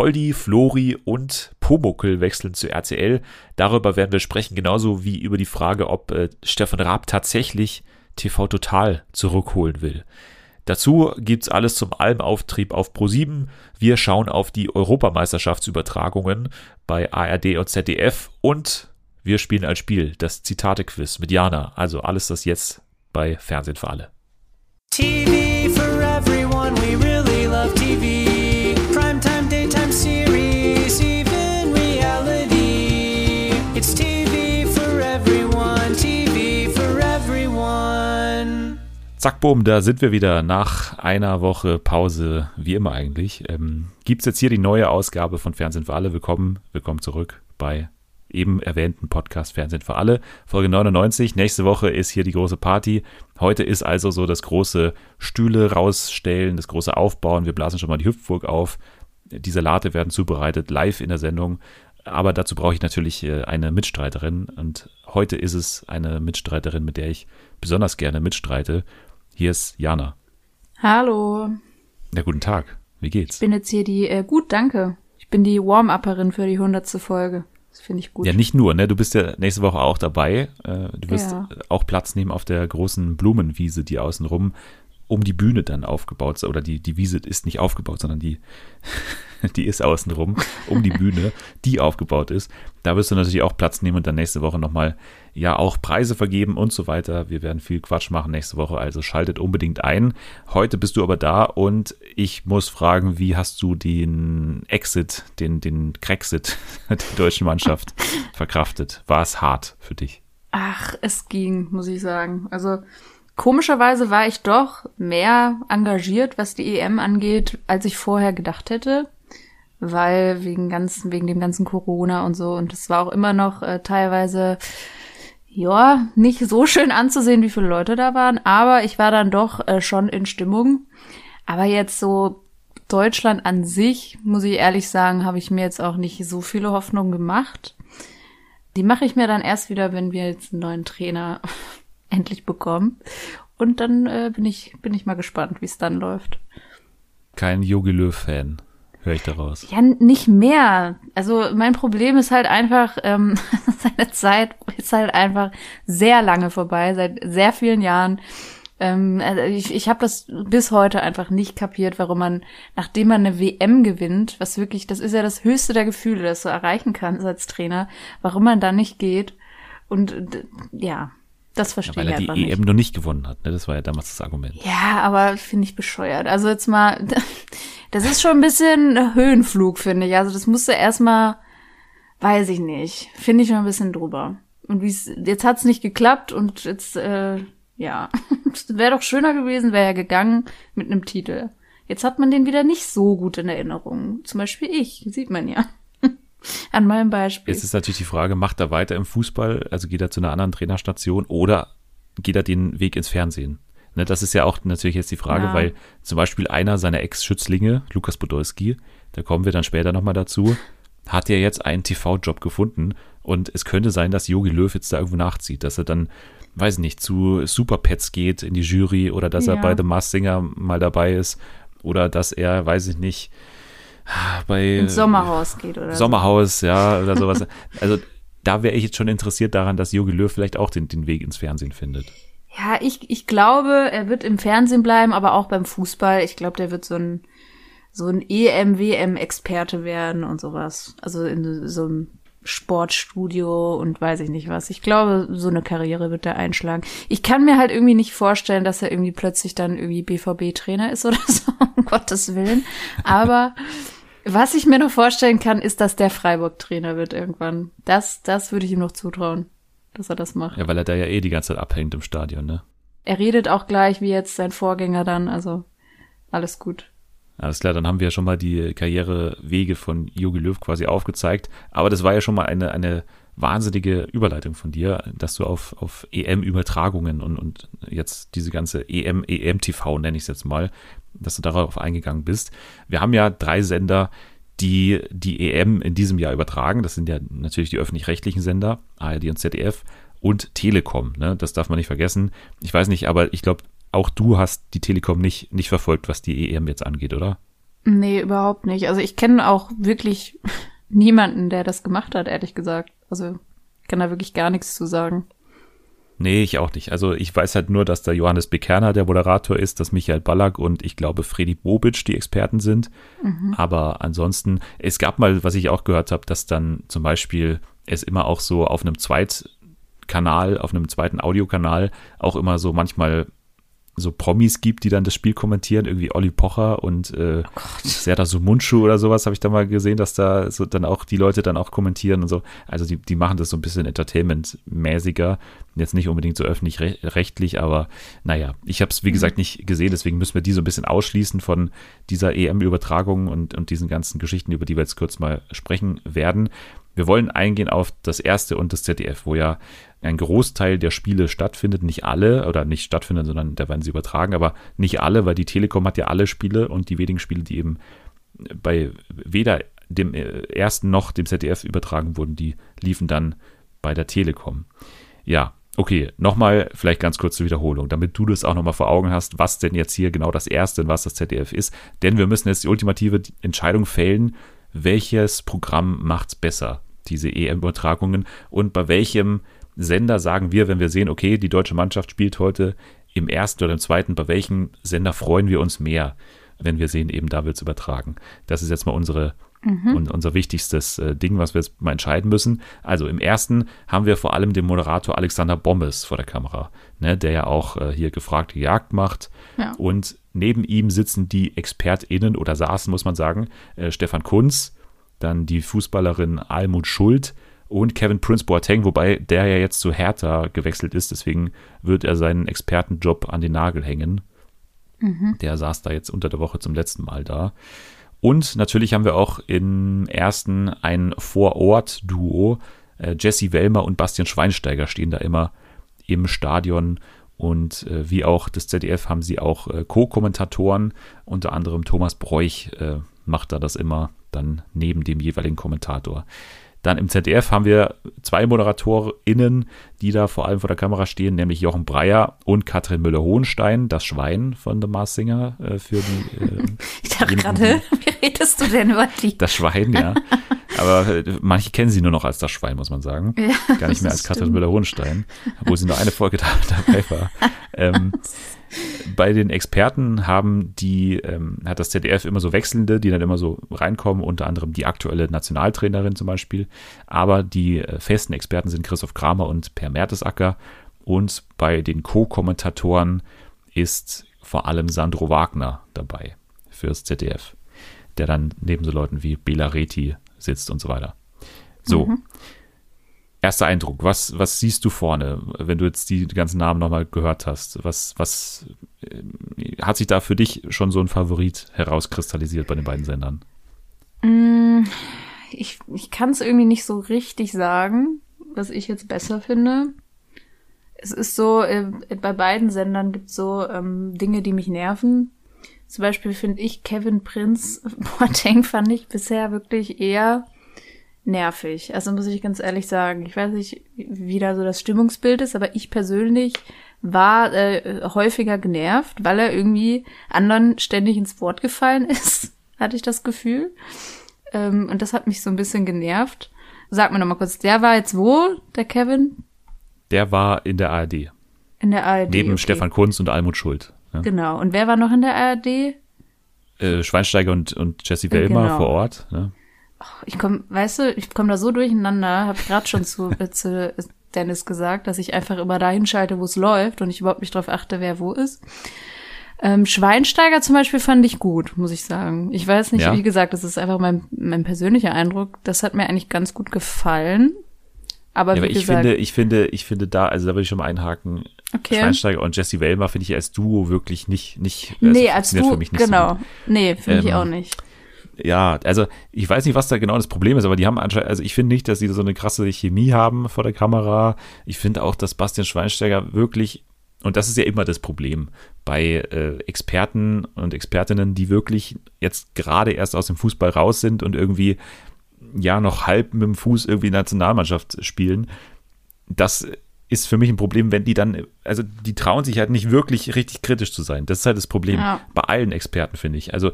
Poldi, Flori und Pomuckel wechseln zu RTL. Darüber werden wir sprechen, genauso wie über die Frage, ob äh, Stefan Raab tatsächlich TV Total zurückholen will. Dazu gibt's alles zum Almauftrieb auf Pro7. Wir schauen auf die Europameisterschaftsübertragungen bei ARD und ZDF und wir spielen als Spiel das Zitate-Quiz mit Jana. Also alles das jetzt bei Fernsehen für alle. TV Zack, boom, da sind wir wieder nach einer Woche Pause, wie immer eigentlich. Ähm, Gibt es jetzt hier die neue Ausgabe von Fernsehen für alle. Willkommen, willkommen zurück bei eben erwähnten Podcast Fernsehen für alle. Folge 99. Nächste Woche ist hier die große Party. Heute ist also so das große Stühle rausstellen, das große Aufbauen. Wir blasen schon mal die Hüpfburg auf. Die Salate werden zubereitet, live in der Sendung. Aber dazu brauche ich natürlich äh, eine Mitstreiterin. Und heute ist es eine Mitstreiterin, mit der ich besonders gerne mitstreite. Hier ist Jana. Hallo. Ja, guten Tag. Wie geht's? Ich bin jetzt hier die, äh, gut, danke. Ich bin die Warm-Upperin für die hundertste Folge. Das finde ich gut. Ja, nicht nur, ne? Du bist ja nächste Woche auch dabei. Äh, du wirst ja. auch Platz nehmen auf der großen Blumenwiese, die außenrum um die Bühne dann aufgebaut ist. Oder die, die Wiese ist nicht aufgebaut, sondern die, die ist außenrum, um die Bühne, die aufgebaut ist. Da wirst du natürlich auch Platz nehmen und dann nächste Woche nochmal ja auch Preise vergeben und so weiter. Wir werden viel Quatsch machen nächste Woche, also schaltet unbedingt ein. Heute bist du aber da und ich muss fragen, wie hast du den Exit, den, den Crexit der deutschen Mannschaft verkraftet? War es hart für dich? Ach, es ging, muss ich sagen. Also komischerweise war ich doch mehr engagiert, was die EM angeht, als ich vorher gedacht hätte weil wegen ganzen, wegen dem ganzen Corona und so. Und es war auch immer noch äh, teilweise, ja, nicht so schön anzusehen, wie viele Leute da waren. Aber ich war dann doch äh, schon in Stimmung. Aber jetzt so Deutschland an sich, muss ich ehrlich sagen, habe ich mir jetzt auch nicht so viele Hoffnungen gemacht. Die mache ich mir dann erst wieder, wenn wir jetzt einen neuen Trainer endlich bekommen. Und dann äh, bin ich bin ich mal gespannt, wie es dann läuft. Kein Jogi Löw-Fan höre ich daraus. Ja, nicht mehr. Also mein Problem ist halt einfach, ähm, seine Zeit ist halt einfach sehr lange vorbei, seit sehr vielen Jahren. Ähm, also ich ich habe das bis heute einfach nicht kapiert, warum man, nachdem man eine WM gewinnt, was wirklich, das ist ja das höchste der Gefühle, das du erreichen kannst als Trainer, warum man da nicht geht. Und ja, das verstehe ja, weil er die EM noch nicht gewonnen hat. Ne? Das war ja damals das Argument. Ja, aber finde ich bescheuert. Also jetzt mal, das ist schon ein bisschen Höhenflug, finde ich. Also das musste erstmal, weiß ich nicht, finde ich schon ein bisschen drüber. Und wie es, jetzt hat's nicht geklappt und jetzt, äh, ja, wäre doch schöner gewesen, wäre er gegangen mit einem Titel. Jetzt hat man den wieder nicht so gut in Erinnerung. Zum Beispiel ich, sieht man ja. An meinem Beispiel. Jetzt ist natürlich die Frage, macht er weiter im Fußball, also geht er zu einer anderen Trainerstation oder geht er den Weg ins Fernsehen? Ne, das ist ja auch natürlich jetzt die Frage, ja. weil zum Beispiel einer seiner Ex-Schützlinge, Lukas Podolski, da kommen wir dann später nochmal dazu, hat ja jetzt einen TV-Job gefunden und es könnte sein, dass Jogi Löw jetzt da irgendwo nachzieht, dass er dann, weiß nicht, zu Superpets geht in die Jury oder dass ja. er bei The Masked Singer mal dabei ist oder dass er, weiß ich nicht, bei ins Sommerhaus geht oder Sommerhaus, so. ja, oder sowas. also da wäre ich jetzt schon interessiert daran, dass Jogi Löw vielleicht auch den, den Weg ins Fernsehen findet. Ja, ich, ich glaube, er wird im Fernsehen bleiben, aber auch beim Fußball. Ich glaube, der wird so ein, so ein EM-WM-Experte werden und sowas. Also in so einem Sportstudio und weiß ich nicht was. Ich glaube, so eine Karriere wird er einschlagen. Ich kann mir halt irgendwie nicht vorstellen, dass er irgendwie plötzlich dann irgendwie BVB-Trainer ist oder so, um Gottes Willen. Aber was ich mir noch vorstellen kann, ist, dass der Freiburg-Trainer wird irgendwann. Das, das würde ich ihm noch zutrauen, dass er das macht. Ja, weil er da ja eh die ganze Zeit abhängt im Stadion, ne? Er redet auch gleich wie jetzt sein Vorgänger dann, also alles gut. Alles klar, dann haben wir ja schon mal die Karrierewege von Jogi Löw quasi aufgezeigt. Aber das war ja schon mal eine, eine wahnsinnige Überleitung von dir, dass du auf, auf EM-Übertragungen und, und jetzt diese ganze EM, EM-TV nenne ich es jetzt mal, dass du darauf eingegangen bist. Wir haben ja drei Sender, die die EM in diesem Jahr übertragen. Das sind ja natürlich die öffentlich-rechtlichen Sender, ARD und ZDF und Telekom. Ne? Das darf man nicht vergessen. Ich weiß nicht, aber ich glaube, auch du hast die Telekom nicht, nicht verfolgt, was die EM jetzt angeht, oder? Nee, überhaupt nicht. Also ich kenne auch wirklich niemanden, der das gemacht hat, ehrlich gesagt. Also ich kann da wirklich gar nichts zu sagen. Nee, ich auch nicht. Also ich weiß halt nur, dass der Johannes Bekerner der Moderator ist, dass Michael Ballack und ich glaube Freddy Bobic die Experten sind. Mhm. Aber ansonsten, es gab mal, was ich auch gehört habe, dass dann zum Beispiel es immer auch so auf einem Zweitkanal, auf einem zweiten Audiokanal auch immer so manchmal so Promis gibt, die dann das Spiel kommentieren, irgendwie Olli Pocher und äh, oh Serdar Sumunchu oder sowas, habe ich da mal gesehen, dass da so dann auch die Leute dann auch kommentieren und so. Also die, die machen das so ein bisschen Entertainment-mäßiger. Jetzt nicht unbedingt so öffentlich-rechtlich, aber naja, ich habe es wie mhm. gesagt nicht gesehen, deswegen müssen wir die so ein bisschen ausschließen von dieser EM-Übertragung und, und diesen ganzen Geschichten, über die wir jetzt kurz mal sprechen werden. Wir wollen eingehen auf das erste und das ZDF, wo ja ein Großteil der Spiele stattfindet, nicht alle, oder nicht stattfinden, sondern da werden sie übertragen, aber nicht alle, weil die Telekom hat ja alle Spiele und die wenigen Spiele, die eben bei weder dem äh, ersten noch dem ZDF übertragen wurden, die liefen dann bei der Telekom. Ja, okay, nochmal vielleicht ganz kurz zur Wiederholung, damit du das auch nochmal vor Augen hast, was denn jetzt hier genau das erste und was das ZDF ist. Denn wir müssen jetzt die ultimative Entscheidung fällen, welches Programm macht's besser, diese EM-Übertragungen und bei welchem Sender sagen wir, wenn wir sehen, okay, die deutsche Mannschaft spielt heute im ersten oder im zweiten, bei welchem Sender freuen wir uns mehr, wenn wir sehen, eben da wird es übertragen. Das ist jetzt mal unsere Mhm. Und unser wichtigstes äh, Ding, was wir jetzt mal entscheiden müssen. Also im ersten haben wir vor allem den Moderator Alexander Bommes vor der Kamera, ne, der ja auch äh, hier gefragte Jagd macht. Ja. Und neben ihm sitzen die ExpertInnen oder saßen, muss man sagen, äh, Stefan Kunz, dann die Fußballerin Almut Schuld und Kevin Prince Boateng, wobei der ja jetzt zu Hertha gewechselt ist, deswegen wird er seinen Expertenjob an den Nagel hängen. Mhm. Der saß da jetzt unter der Woche zum letzten Mal da. Und natürlich haben wir auch im ersten ein Vorort-Duo. Äh, Jesse Wellmer und Bastian Schweinsteiger stehen da immer im Stadion. Und äh, wie auch das ZDF haben sie auch äh, Co-Kommentatoren. Unter anderem Thomas Bräuch macht da das immer dann neben dem jeweiligen Kommentator. Dann im ZDF haben wir zwei ModeratorInnen, die da vor allem vor der Kamera stehen, nämlich Jochen Breyer und Katrin Müller-Hohenstein, das Schwein von The Mars Singer äh, für die. Äh, ich dachte gerade, wie redest du denn über die? Das Schwein, ja. Aber äh, manche kennen sie nur noch als das Schwein, muss man sagen. Ja, Gar nicht mehr als Katrin Müller-Hohenstein, obwohl sie nur eine Folge da, dabei war. Ähm, bei den Experten haben die, ähm, hat das ZDF immer so Wechselnde, die dann immer so reinkommen, unter anderem die aktuelle Nationaltrainerin zum Beispiel. Aber die äh, festen Experten sind Christoph Kramer und Per Mertesacker. Und bei den Co-Kommentatoren ist vor allem Sandro Wagner dabei fürs ZDF, der dann neben so Leuten wie Bela Reti sitzt und so weiter. So. Mhm erster Eindruck, was, was siehst du vorne, wenn du jetzt die ganzen Namen nochmal gehört hast? Was, was äh, hat sich da für dich schon so ein Favorit herauskristallisiert bei den beiden Sendern? Mm, ich, ich kann es irgendwie nicht so richtig sagen, was ich jetzt besser finde. Es ist so, äh, bei beiden Sendern gibt es so ähm, Dinge, die mich nerven. Zum Beispiel finde ich Kevin Prinz Boateng fand ich bisher wirklich eher nervig. Also muss ich ganz ehrlich sagen. Ich weiß nicht, wie da so das Stimmungsbild ist, aber ich persönlich war äh, häufiger genervt, weil er irgendwie anderen ständig ins Wort gefallen ist, hatte ich das Gefühl. Ähm, und das hat mich so ein bisschen genervt. Sag mir noch mal kurz, der war jetzt wo, der Kevin? Der war in der ARD. In der ARD. Neben okay. Stefan Kunz und Almut Schuld. Ja. Genau. Und wer war noch in der ARD? Äh, Schweinsteiger und, und Jesse Wellmer genau. vor Ort. Ne? Ich komme, weißt du, ich komme da so durcheinander, habe gerade schon zu, äh, zu Dennis gesagt, dass ich einfach immer dahin schalte, wo es läuft und ich überhaupt nicht darauf achte, wer wo ist. Ähm, Schweinsteiger zum Beispiel fand ich gut, muss ich sagen. Ich weiß nicht, ja. wie gesagt, das ist einfach mein, mein persönlicher Eindruck. Das hat mir eigentlich ganz gut gefallen. Aber, ja, aber ich gesagt, finde, ich finde, ich finde da, also da würde ich schon mal einhaken. Okay. Schweinsteiger und Jesse Wellmer finde ich als Duo wirklich nicht, nicht. Also nee, als Duo, genau. So nee, finde ähm, ich auch nicht ja, also ich weiß nicht, was da genau das Problem ist, aber die haben anscheinend, also ich finde nicht, dass sie so eine krasse Chemie haben vor der Kamera. Ich finde auch, dass Bastian Schweinsteiger wirklich, und das ist ja immer das Problem bei äh, Experten und Expertinnen, die wirklich jetzt gerade erst aus dem Fußball raus sind und irgendwie ja noch halb mit dem Fuß irgendwie Nationalmannschaft spielen. Das ist für mich ein Problem, wenn die dann, also die trauen sich halt nicht wirklich richtig kritisch zu sein. Das ist halt das Problem ja. bei allen Experten, finde ich. Also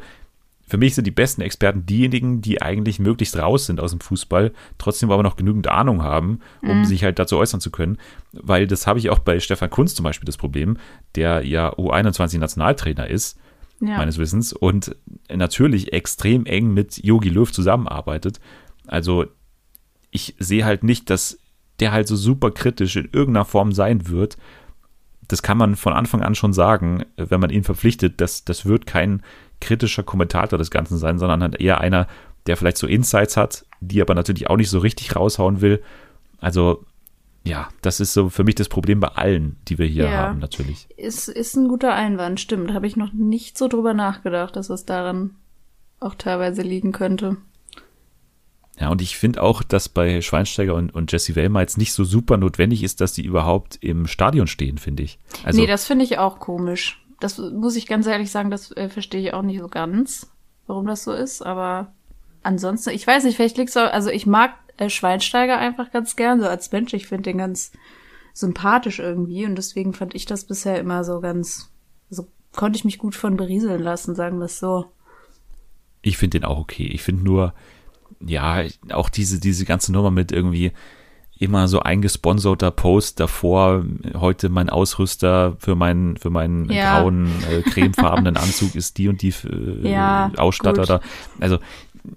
für mich sind die besten Experten diejenigen, die eigentlich möglichst raus sind aus dem Fußball, trotzdem aber noch genügend Ahnung haben, um mhm. sich halt dazu äußern zu können. Weil das habe ich auch bei Stefan Kunz zum Beispiel das Problem, der ja U21-Nationaltrainer ist, ja. meines Wissens, und natürlich extrem eng mit Yogi Löw zusammenarbeitet. Also ich sehe halt nicht, dass der halt so super kritisch in irgendeiner Form sein wird. Das kann man von Anfang an schon sagen, wenn man ihn verpflichtet, dass das wird kein kritischer Kommentator des Ganzen sein, sondern halt eher einer, der vielleicht so Insights hat, die aber natürlich auch nicht so richtig raushauen will. Also ja, das ist so für mich das Problem bei allen, die wir hier ja, haben, natürlich. Ist, ist ein guter Einwand, stimmt. Habe ich noch nicht so drüber nachgedacht, dass es daran auch teilweise liegen könnte. Ja, und ich finde auch, dass bei Schweinsteiger und, und Jesse Wellmer jetzt nicht so super notwendig ist, dass die überhaupt im Stadion stehen, finde ich. Also, nee, das finde ich auch komisch das muss ich ganz ehrlich sagen, das äh, verstehe ich auch nicht so ganz, warum das so ist. Aber ansonsten, ich weiß nicht, vielleicht liegt es auch, also ich mag äh, Schweinsteiger einfach ganz gern, so als Mensch. Ich finde den ganz sympathisch irgendwie und deswegen fand ich das bisher immer so ganz, so konnte ich mich gut von berieseln lassen, sagen wir es so. Ich finde den auch okay. Ich finde nur, ja, auch diese, diese ganze Nummer mit irgendwie, immer so eingesponserter Post davor, heute mein Ausrüster für meinen, für meinen ja. grauen, äh, cremefarbenen Anzug ist die und die äh, ja, Ausstatter gut. da. Also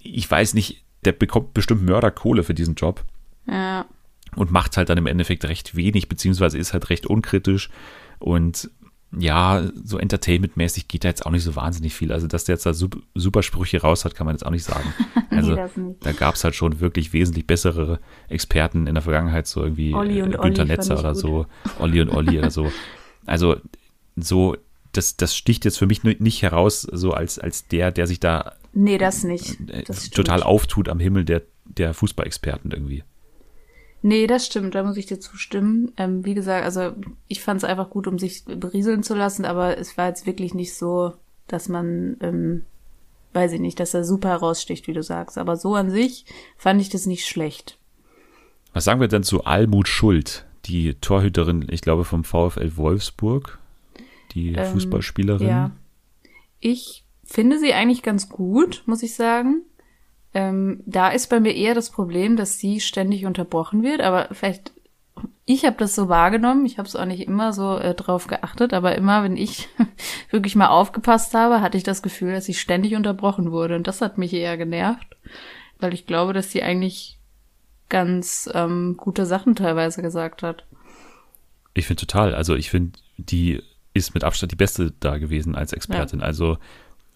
ich weiß nicht, der bekommt bestimmt Mörderkohle für diesen Job. Ja. Und macht halt dann im Endeffekt recht wenig, beziehungsweise ist halt recht unkritisch und ja, so entertainmentmäßig geht da jetzt auch nicht so wahnsinnig viel. Also, dass der jetzt da super Sprüche raus hat, kann man jetzt auch nicht sagen. Also, nee, da gab es halt schon wirklich wesentlich bessere Experten in der Vergangenheit, so irgendwie Olli und äh, Günther Netzer oder gut. so, Olli und Olli oder so. Also, so, das, das sticht jetzt für mich nicht heraus, so als, als der, der sich da nee, das nicht. Äh, das total auftut am Himmel der, der Fußballexperten irgendwie. Nee, das stimmt, da muss ich dir zustimmen. Ähm, wie gesagt, also ich fand es einfach gut, um sich berieseln zu lassen, aber es war jetzt wirklich nicht so, dass man, ähm, weiß ich nicht, dass er super heraussticht, wie du sagst. Aber so an sich fand ich das nicht schlecht. Was sagen wir denn zu Almut Schuld, die Torhüterin, ich glaube, vom VfL Wolfsburg, die ähm, Fußballspielerin? Ja. Ich finde sie eigentlich ganz gut, muss ich sagen. Ähm, da ist bei mir eher das Problem, dass sie ständig unterbrochen wird, aber vielleicht ich habe das so wahrgenommen, ich habe es auch nicht immer so äh, drauf geachtet, aber immer, wenn ich wirklich mal aufgepasst habe, hatte ich das Gefühl, dass sie ständig unterbrochen wurde. Und das hat mich eher genervt, weil ich glaube, dass sie eigentlich ganz ähm, gute Sachen teilweise gesagt hat. Ich finde total. Also ich finde, die ist mit Abstand die beste da gewesen als Expertin. Ja. Also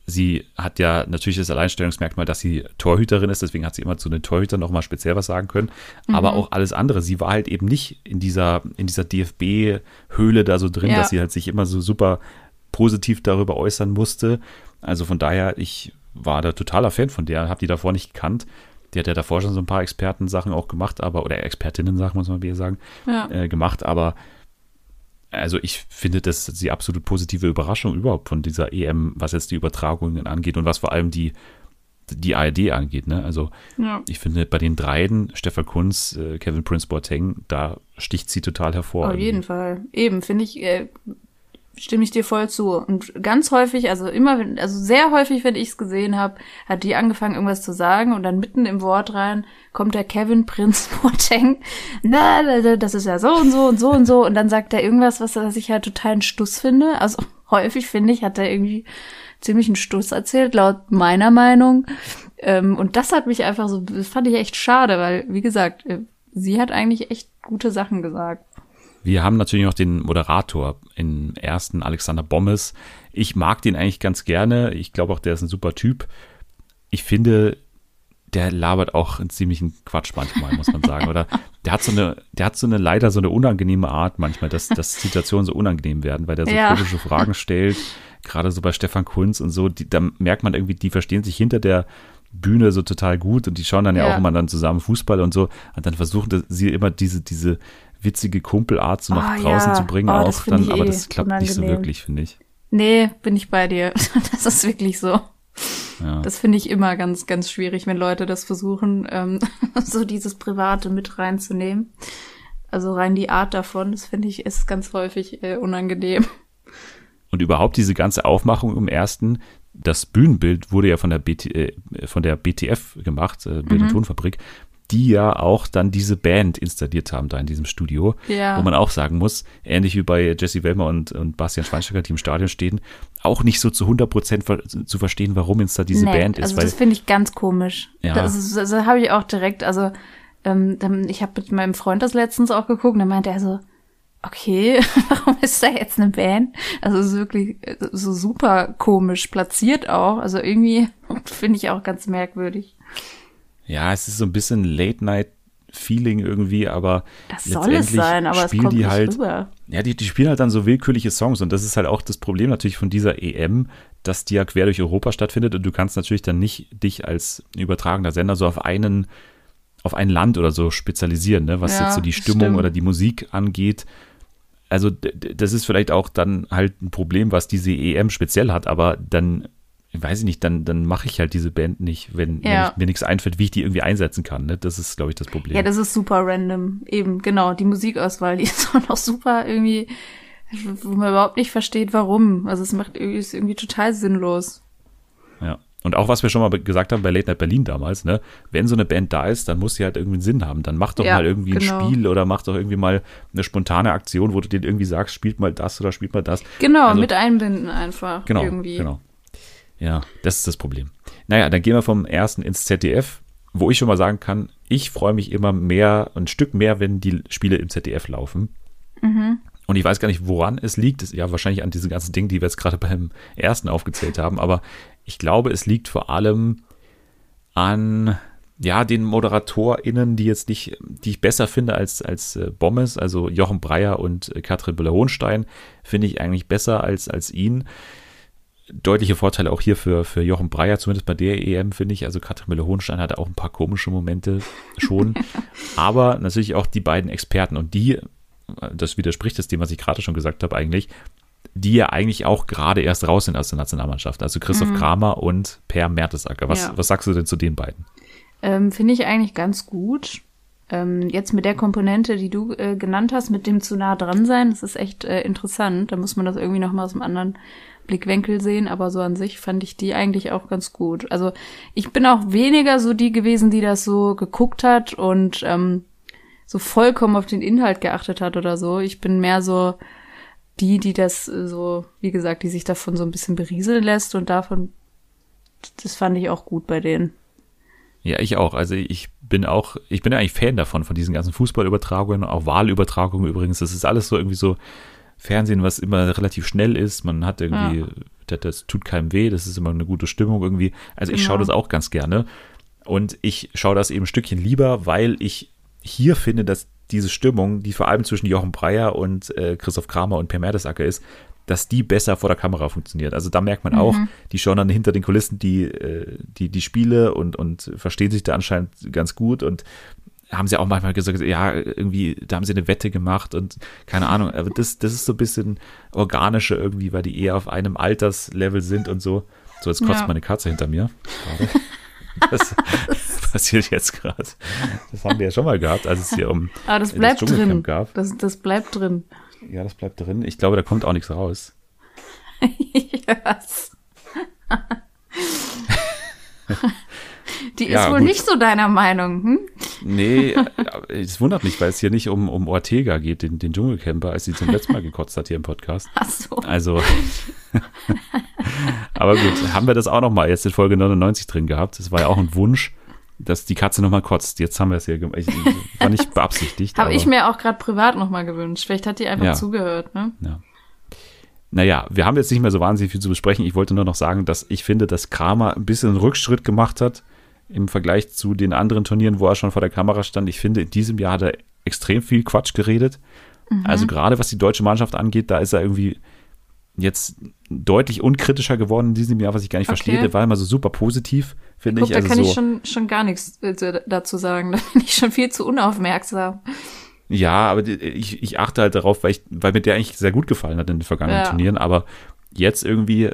sie hat ja natürlich das Alleinstellungsmerkmal, dass sie Torhüterin ist, deswegen hat sie immer zu den Torhütern nochmal speziell was sagen können. Mhm. Aber auch alles andere. Sie war halt eben nicht in dieser, in dieser DFB-Höhle da so drin, ja. dass sie halt sich immer so super positiv darüber äußern musste. Also von daher, ich war da totaler Fan von der, habe die davor nicht gekannt. Die hat ja davor schon so ein paar Experten-Sachen auch gemacht, aber, oder Expertinnen-Sachen, muss man mal sagen, ja. äh, gemacht, aber also ich finde, das ist die absolut positive Überraschung überhaupt von dieser EM, was jetzt die Übertragungen angeht und was vor allem die, die ARD angeht. Ne? Also ja. ich finde, bei den dreien, Stefan Kunz, äh, Kevin Prince Boateng, da sticht sie total hervor. Auf jeden Fall. Eben, finde ich, äh, stimme ich dir voll zu. Und ganz häufig, also immer, also sehr häufig, wenn ich es gesehen habe, hat die angefangen, irgendwas zu sagen und dann mitten im Wort rein kommt der Kevin Prinz Boateng, na, das ist ja so und so und so und so und dann sagt er irgendwas, was, was ich halt total einen Stuss finde. Also häufig, finde ich, hat er irgendwie ziemlich einen Stuss erzählt, laut meiner Meinung. Ähm, und das hat mich einfach so, das fand ich echt schade, weil, wie gesagt, äh, sie hat eigentlich echt gute Sachen gesagt. Wir haben natürlich noch den Moderator im ersten, Alexander Bommes. Ich mag den eigentlich ganz gerne. Ich glaube auch, der ist ein super Typ. Ich finde, der labert auch einen ziemlichen Quatsch manchmal, muss man sagen. Oder der hat so eine, der hat so eine leider so eine unangenehme Art manchmal, dass, dass Situationen so unangenehm werden, weil der so ja. komische Fragen stellt. Gerade so bei Stefan Kunz und so, die, da merkt man irgendwie, die verstehen sich hinter der Bühne so total gut und die schauen dann ja, ja auch immer dann zusammen Fußball und so. Und dann versuchen sie immer diese, diese, witzige Kumpelart so nach oh, draußen ja. zu bringen, oh, auch dann, aber eh das klappt unangenehm. nicht so wirklich, finde ich. Nee, bin ich bei dir. Das ist wirklich so. Ja. Das finde ich immer ganz, ganz schwierig, wenn Leute das versuchen, ähm, so dieses Private mit reinzunehmen. Also rein die Art davon, das finde ich, ist ganz häufig äh, unangenehm. Und überhaupt diese ganze Aufmachung im ersten, das Bühnenbild wurde ja von der, BT, äh, von der BTF gemacht, äh, Bild- und Tonfabrik, die ja auch dann diese Band installiert haben da in diesem Studio, Ja. wo man auch sagen muss, ähnlich wie bei Jesse Wellmer und, und Bastian Schweinsteiger, die im Stadion stehen, auch nicht so zu 100 Prozent ver zu verstehen, warum jetzt da diese Nee, Band ist, also weil das finde ich ganz komisch. Ja. Das, ist- das habe ich auch direkt, also ähm, ich habe mit meinem Freund das letztens auch geguckt und dann meinte er so, okay, warum ist da jetzt eine Band? Also es ist wirklich äh, so super komisch platziert auch. Also irgendwie finde ich auch ganz merkwürdig. Ja, es ist so ein bisschen Late-Night-Feeling irgendwie, aber Das soll es sein, aber es kommt die halt, rüber. Ja, die, die spielen halt dann so willkürliche Songs und das ist halt auch das Problem natürlich von dieser EM, dass die ja quer durch Europa stattfindet und du kannst natürlich dann nicht dich als übertragender Sender so auf einen auf ein Land oder so spezialisieren, ne, was Ja, jetzt so die Stimmung stimmt. oder die Musik angeht. Also das ist vielleicht auch dann halt ein Problem, was diese EM speziell hat, aber dann weiß ich nicht, dann, dann mache ich halt diese Band nicht, wenn, wenn Ja. ich, mir nichts einfällt, wie ich die irgendwie einsetzen kann. Ne? Das ist, glaube ich, das Problem. Ja, das ist super random. Eben, genau. Die Musikauswahl, die ist auch noch super irgendwie, wo man überhaupt nicht versteht, warum. Also es macht irgendwie, ist irgendwie total sinnlos. Ja. Und auch was wir schon mal gesagt haben bei Late Night Berlin damals, ne, wenn so eine Band da ist, dann muss sie halt irgendwie einen Sinn haben. Dann mach doch Ja, mal irgendwie genau. ein Spiel oder mach doch irgendwie mal eine spontane Aktion, wo du denen irgendwie sagst, spielt mal das oder spielt mal das. Genau, Also- mit einbinden einfach. Genau, irgendwie. genau. Ja, das ist das Problem. Naja, dann gehen wir vom ersten ins ZDF, wo ich schon mal sagen kann, ich freue mich immer mehr, ein Stück mehr, wenn die Spiele im ZDF laufen. Mhm. Und ich weiß gar nicht, woran es liegt. Es, ja, wahrscheinlich an diesen ganzen Dingen, die wir jetzt gerade beim ersten aufgezählt haben. Aber ich glaube, es liegt vor allem an ja, den ModeratorInnen, die jetzt nicht, die ich besser finde als, als äh, Bommes, also Jochen Breyer und äh, Katrin Büller-Hohenstein, finde ich eigentlich besser als, als ihn. Deutliche Vorteile auch hier für, für Jochen Breyer, zumindest bei der EM, finde ich. Also Katrin Müller-Hohenstein hatte auch ein paar komische Momente schon. Aber natürlich auch die beiden Experten und die, das widerspricht das dem, was ich gerade schon gesagt habe, eigentlich, die ja eigentlich auch gerade erst raus sind aus der Nationalmannschaft. Also Christoph Kramer und Per Mertesacker. Was, Ja. was sagst du denn zu den beiden? Ähm, Finde ich eigentlich ganz gut. Ähm, jetzt mit der Komponente, die du äh, genannt hast, mit dem zu nah dran sein, das ist echt äh, interessant. Da muss man das irgendwie noch mal aus einem anderen Blickwinkel sehen, aber so an sich fand ich die eigentlich auch ganz gut. Also ich bin auch weniger so die gewesen, die das so geguckt hat und ähm, so vollkommen auf den Inhalt geachtet hat oder so. Ich bin mehr so die, die das äh, so, wie gesagt, die sich davon so ein bisschen berieseln lässt und davon, das fand ich auch gut bei denen. Ja, ich auch. Also ich bin auch, ich bin eigentlich Fan davon, von diesen ganzen Fußballübertragungen, auch Wahlübertragungen übrigens. Das ist alles so irgendwie so Fernsehen, was immer relativ schnell ist. Man hat irgendwie, das, das tut keinem weh, das ist immer eine gute Stimmung irgendwie. Also ich Genau. schaue das auch ganz gerne. Und ich schaue das eben ein Stückchen lieber, weil ich hier finde, dass diese Stimmung, die vor allem zwischen Jochen Breyer und äh, Christoph Kramer und Per Mertesacker ist, dass die besser vor der Kamera funktioniert. Also da merkt man auch, die schauen dann hinter den Kulissen die, äh, die, die Spiele und, und verstehen sich da anscheinend ganz gut und haben sie auch manchmal gesagt, ja, irgendwie, da haben sie eine Wette gemacht und keine Ahnung, aber das, das ist so ein bisschen organischer irgendwie, weil die eher auf einem Alterslevel sind und so. So, jetzt kotzt Ja. meine Katze hinter mir. Das passiert jetzt gerade. Das haben wir ja schon mal gehabt, als es hier um Aber das das bleibt Dschungelcamp drin. gab. Das, das bleibt drin. Ja, das bleibt drin. Ich glaube, da kommt auch nichts raus. yes. Die Ja, ist wohl gut. nicht so deiner Meinung, hm? Nee, es wundert mich, weil es hier nicht um, um Ortega geht, den, den Dschungelcamper, als sie zum letzten Mal gekotzt hat hier im Podcast. Ach so. Also, aber gut, haben wir das auch noch mal jetzt in Folge 99 drin gehabt. Das war ja auch ein Wunsch, dass die Katze noch mal kotzt. Jetzt haben wir es hier gemacht. War nicht beabsichtigt. Habe ich mir auch gerade privat nochmal gewünscht. Vielleicht hat die einfach Ja. zugehört, ne? Ja. Naja, wir haben jetzt nicht mehr so wahnsinnig viel zu besprechen. Ich wollte nur noch sagen, dass ich finde, dass Kramer ein bisschen einen Rückschritt gemacht hat im Vergleich zu den anderen Turnieren, wo er schon vor der Kamera stand. Ich finde, in diesem Jahr hat er extrem viel Quatsch geredet. Also gerade was die deutsche Mannschaft angeht, da ist er irgendwie jetzt deutlich unkritischer geworden in diesem Jahr, was ich gar nicht Okay. verstehe. Der war immer so super positiv, finde Guck, ich. da Also kann so, ich schon, schon gar nichts äh, dazu sagen. Da bin ich schon viel zu unaufmerksam. Ja, aber ich, ich achte halt darauf, weil, ich, weil mir der eigentlich sehr gut gefallen hat in den vergangenen Ja. Turnieren. Aber jetzt irgendwie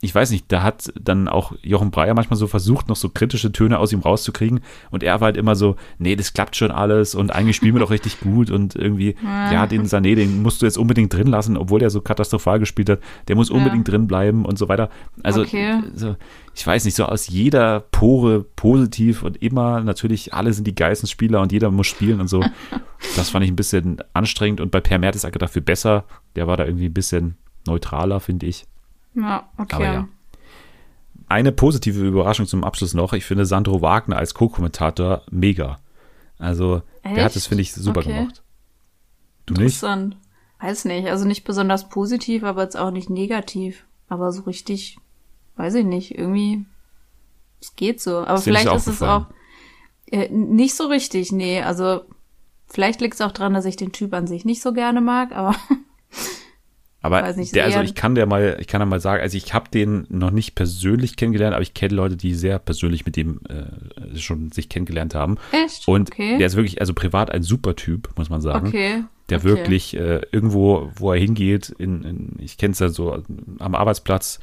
ich weiß nicht, da hat dann auch Jochen Breyer manchmal so versucht, noch so kritische Töne aus ihm rauszukriegen. Und er war halt immer so, nee, das klappt schon alles und eigentlich spielen wir doch richtig gut und irgendwie, ja, den Sané, den musst du jetzt unbedingt drin lassen, obwohl er so katastrophal gespielt hat. Der muss unbedingt ja. drin bleiben und so weiter. Also, okay. so, ich weiß nicht, so aus jeder Pore positiv und immer natürlich, alle sind die geilsten Spieler und jeder muss spielen und so. das fand ich ein bisschen anstrengend und bei Per Mertesacker dafür besser. Der war da irgendwie ein bisschen neutraler, finde ich. Ja, okay. Aber ja. Eine positive Überraschung zum Abschluss noch. Ich finde Sandro Wagner als Co-Kommentator mega. Also, Echt? der hat es, finde ich, super okay. gemacht. Du Interessant. nicht? Weiß nicht. Also nicht besonders positiv, aber jetzt auch nicht negativ. Aber so richtig, weiß ich nicht. Irgendwie, es geht so. Aber ist vielleicht ist es auch äh, nicht so richtig. Nee, also vielleicht liegt es auch dran, dass ich den Typ an sich nicht so gerne mag, aber Aber nicht, der, also ich kann der mal, ich kann da mal sagen, also ich habe den noch nicht persönlich kennengelernt, aber ich kenne Leute, die sehr persönlich mit dem äh, schon sich kennengelernt haben. Echt? Und okay. der ist wirklich, also privat ein super Typ, muss man sagen. Okay. Der okay. wirklich äh, irgendwo, wo er hingeht, in, in ich kenne es ja so am Arbeitsplatz,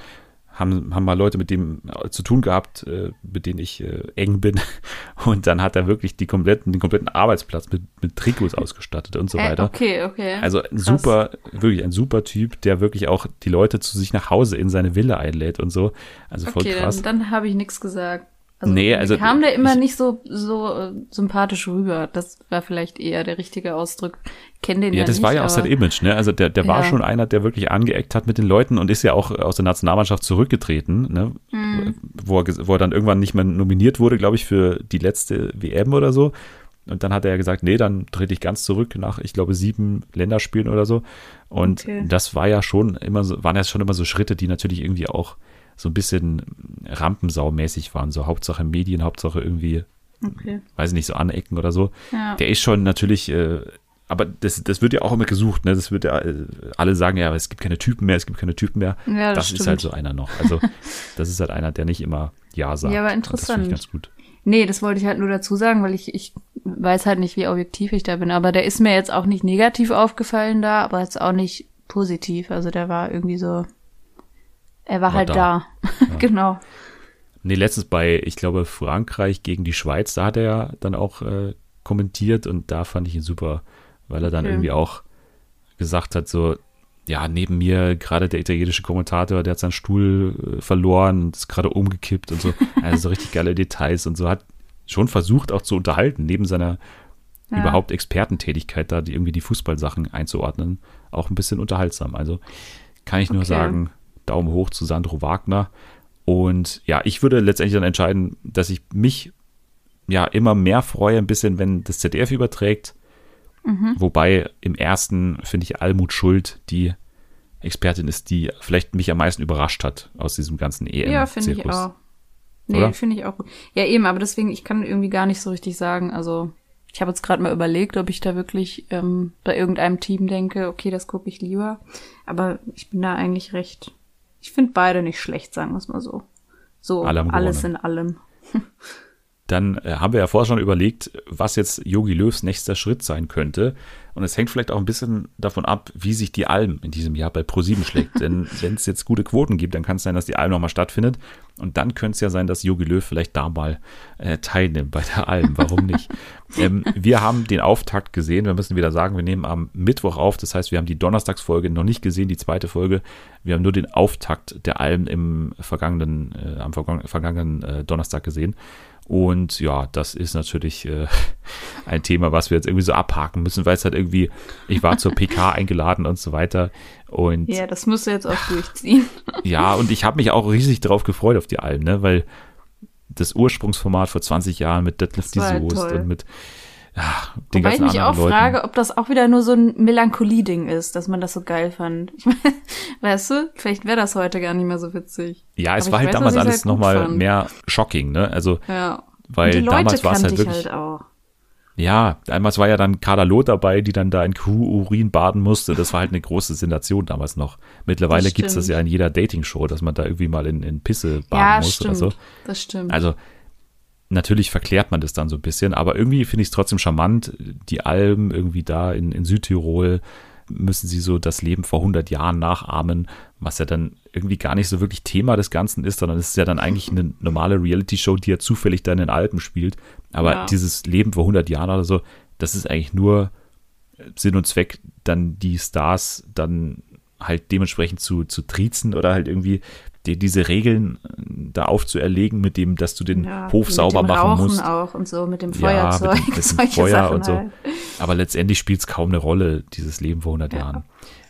haben, haben mal Leute mit dem äh, zu tun gehabt, äh, mit denen ich äh, eng bin. Und dann hat er wirklich die kompletten, den kompletten Arbeitsplatz mit, mit Trikots ausgestattet und so äh, weiter. Okay, okay. Also ein Krass. super, wirklich ein super Typ, der wirklich auch die Leute zu sich nach Hause in seine Villa einlädt und so. Also voll okay, krass. Dann, dann habe ich nichts gesagt. Also, nee, also kam der immer ich, nicht so so äh, sympathisch rüber. Das war vielleicht eher der richtige Ausdruck. Kenn den ja, ja das nicht, war ja auch sein Image, ne? Also der, der ja. war schon einer, der wirklich angeeckt hat mit den Leuten und ist ja auch aus der Nationalmannschaft zurückgetreten, ne? Mhm. Wo, er, wo er dann irgendwann nicht mehr nominiert wurde, glaube ich, für die letzte WM oder so. Und dann hat er ja gesagt, nee, dann trete ich ganz zurück nach, ich glaube, sieben Länderspielen oder so. Und okay. das war ja schon immer so, waren ja schon immer so Schritte, die natürlich irgendwie auch so ein bisschen Rampensau-mäßig waren. So Hauptsache Medien, Hauptsache irgendwie, okay. weiß ich nicht, so anecken oder so. Ja. Der ist schon natürlich, äh, aber das, das wird ja auch immer gesucht, ne? Das wird ja, äh, alle sagen ja, es gibt keine Typen mehr, es gibt keine Typen mehr. Ja, das, das ist halt so einer noch. Also, das ist halt einer, der nicht immer Ja sagt. Ja, aber interessant. das ganz gut. Nee, das wollte ich halt nur dazu sagen, weil ich, ich weiß halt nicht, wie objektiv ich da bin. Aber der ist mir jetzt auch nicht negativ aufgefallen da, aber jetzt auch nicht positiv. Also der war irgendwie so, er war, war halt da. da. Ja. genau. Nee, letztens bei, ich glaube, Frankreich gegen die Schweiz, da hat er ja dann auch äh, kommentiert und da fand ich ihn super, weil er dann okay. irgendwie auch gesagt hat, so, ja, neben mir gerade der italienische Kommentator, der hat seinen Stuhl äh, verloren und ist gerade umgekippt und so. Also so richtig geile Details und so hat schon versucht auch zu unterhalten, neben seiner ja. überhaupt Expertentätigkeit da, die irgendwie die Fußballsachen einzuordnen, auch ein bisschen unterhaltsam. Also kann ich nur okay. sagen, Daumen hoch zu Sandro Wagner. Und ja, ich würde letztendlich dann entscheiden, dass ich mich ja immer mehr freue, ein bisschen, wenn das ZDF überträgt. Mhm. Wobei im ersten finde ich Almut Schuld die Expertin ist, die vielleicht mich am meisten überrascht hat aus diesem ganzen EM. Ja, finde ich auch. Nee, finde ich auch gut. Ja, eben, aber deswegen, ich kann irgendwie gar nicht so richtig sagen. Also, ich habe jetzt gerade mal überlegt, ob ich da wirklich ähm, bei irgendeinem Team denke, okay, das gucke ich lieber. Aber ich bin da eigentlich recht ich finde beide nicht schlecht, sagen wir es mal so. So alles in allem. Dann äh, haben wir ja vorher schon überlegt, was jetzt Yogi Löws nächster Schritt sein könnte. Und es hängt vielleicht auch ein bisschen davon ab, wie sich die Alm in diesem Jahr bei ProSieben schlägt. Denn wenn es jetzt gute Quoten gibt, dann kann es sein, dass die Alm nochmal stattfindet. Und dann könnte es ja sein, dass Jogi Löw vielleicht da mal äh, teilnimmt bei der Alm. Warum nicht? ähm, wir haben den Auftakt gesehen. Wir müssen wieder sagen, wir nehmen am Mittwoch auf. Das heißt, wir haben die Donnerstagsfolge noch nicht gesehen, die zweite Folge. Wir haben nur den Auftakt der Alm im vergangenen, äh, am vergangenen äh, Donnerstag gesehen. Und ja, das ist natürlich äh, ein Thema, was wir jetzt irgendwie so abhaken müssen, weil es halt irgendwie, ich war zur PK eingeladen und so weiter. Und ja, das musst du jetzt auch durchziehen. ja, und ich habe mich auch riesig darauf gefreut auf die Alben, ne? Weil das Ursprungsformat vor 20 Jahren mit Detlef die halt Soest und mit ja, den Wobei ganzen ich mich auch Leuten. frage, ob das auch wieder nur so ein Melancholie-Ding ist, dass man das so geil fand. Ich mein, weißt du, vielleicht wäre das heute gar nicht mehr so witzig. Ja, es Aber war halt weiß, damals alles halt nochmal mehr shocking, ne? Also, ja. weil damals war es halt wirklich. Halt. Ja, damals war ja dann Kader Loth dabei, die dann da in Kuh-Urin baden musste. Das war halt eine große Sensation damals noch. Mittlerweile gibt es das ja in jeder Dating-Show, dass man da irgendwie mal in, in Pisse baden ja, muss stimmt. oder so. Das stimmt. Also natürlich verklärt man das dann so ein bisschen, aber irgendwie finde ich es trotzdem charmant, die Alben irgendwie da in, in Südtirol, müssen sie so das Leben vor 100 Jahren nachahmen, was ja dann irgendwie gar nicht so wirklich Thema des Ganzen ist, sondern es ist ja dann eigentlich eine normale Reality-Show, die ja zufällig dann in Alpen spielt. Aber ja. dieses Leben vor 100 Jahren oder so, das ist eigentlich nur Sinn und Zweck, dann die Stars dann halt dementsprechend zu, zu triezen oder halt irgendwie dir diese Regeln äh, da aufzuerlegen, mit dem, dass du den ja, Hof sauber machen Rauchen musst. auch und so, mit dem Feuerzeug. Ja, mit dem, mit dem Feuer Sachen und so. Halt. Aber letztendlich spielt es kaum eine Rolle, dieses Leben vor 100 ja. Jahren.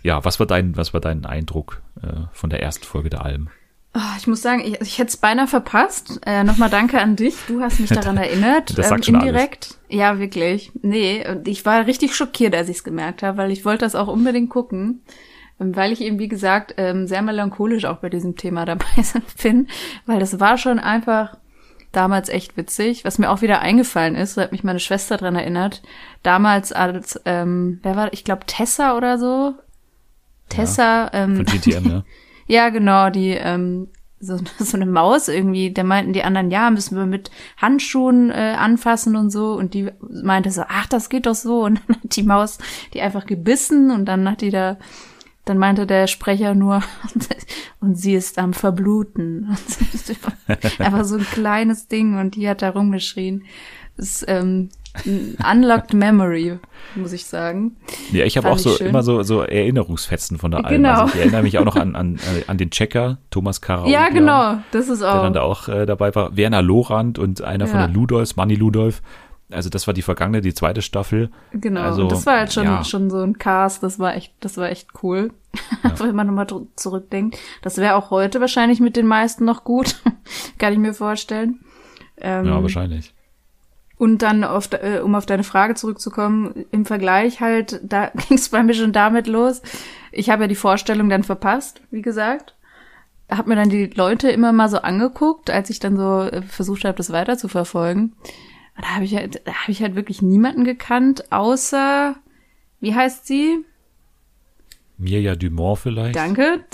Ja, was war dein, was war dein Eindruck äh, von der ersten Folge der Alm? Oh, ich muss sagen, ich, ich hätte es beinahe verpasst. Äh, Nochmal danke an dich. Du hast mich daran erinnert. Das sagt ähm, indirekt. Alles. Ja, wirklich. Nee, und ich war richtig schockiert, als ich es gemerkt habe, weil ich wollte das auch unbedingt gucken. Ähm, weil ich eben, wie gesagt, ähm, sehr melancholisch auch bei diesem Thema dabei bin, weil das war schon einfach damals echt witzig. Was mir auch wieder eingefallen ist, hat mich meine Schwester dran erinnert, damals als, ähm, wer war, ich glaube Tessa oder so. Tessa. Ja, ähm, von GTM, ne? ja, genau, die ähm, so, so eine Maus irgendwie, da meinten die anderen, ja, müssen wir mit Handschuhen äh, anfassen und so. Und die meinte so, ach, das geht doch so. Und dann hat die Maus die einfach gebissen und dann hat die da dann meinte der Sprecher nur, und sie ist am Verbluten. Einfach so ein kleines Ding und die hat da rumgeschrien. Das ist ähm, Unlocked Memory, muss ich sagen. Ja, ich habe auch so schön. immer so, so Erinnerungsfetzen von der Alm. Genau. Also ich erinnere mich auch noch an, an, an den Checker, Thomas Kara. Ja, genau, das ist auch. Der dann da auch äh, dabei war. Werner Lorand und einer ja. von den Ludolfs, Manni Ludolf. Also das war die vergangene, die zweite Staffel. Genau, also, das war halt schon, ja. schon so ein Cast, das war echt, das war echt cool. Ja. Wenn man nochmal zurückdenkt. Das wäre auch heute wahrscheinlich mit den meisten noch gut. Kann ich mir vorstellen. Ähm, ja, wahrscheinlich. Und dann, auf, äh, um auf deine Frage zurückzukommen, im Vergleich halt, da ging es bei mir schon damit los. Ich habe ja die Vorstellung dann verpasst, wie gesagt. Hab mir dann die Leute immer mal so angeguckt, als ich dann so äh, versucht habe, das weiter zu verfolgen. Da habe ich, halt, da hab ich halt wirklich niemanden gekannt, außer, wie heißt sie? Mirja Dumont vielleicht. Danke,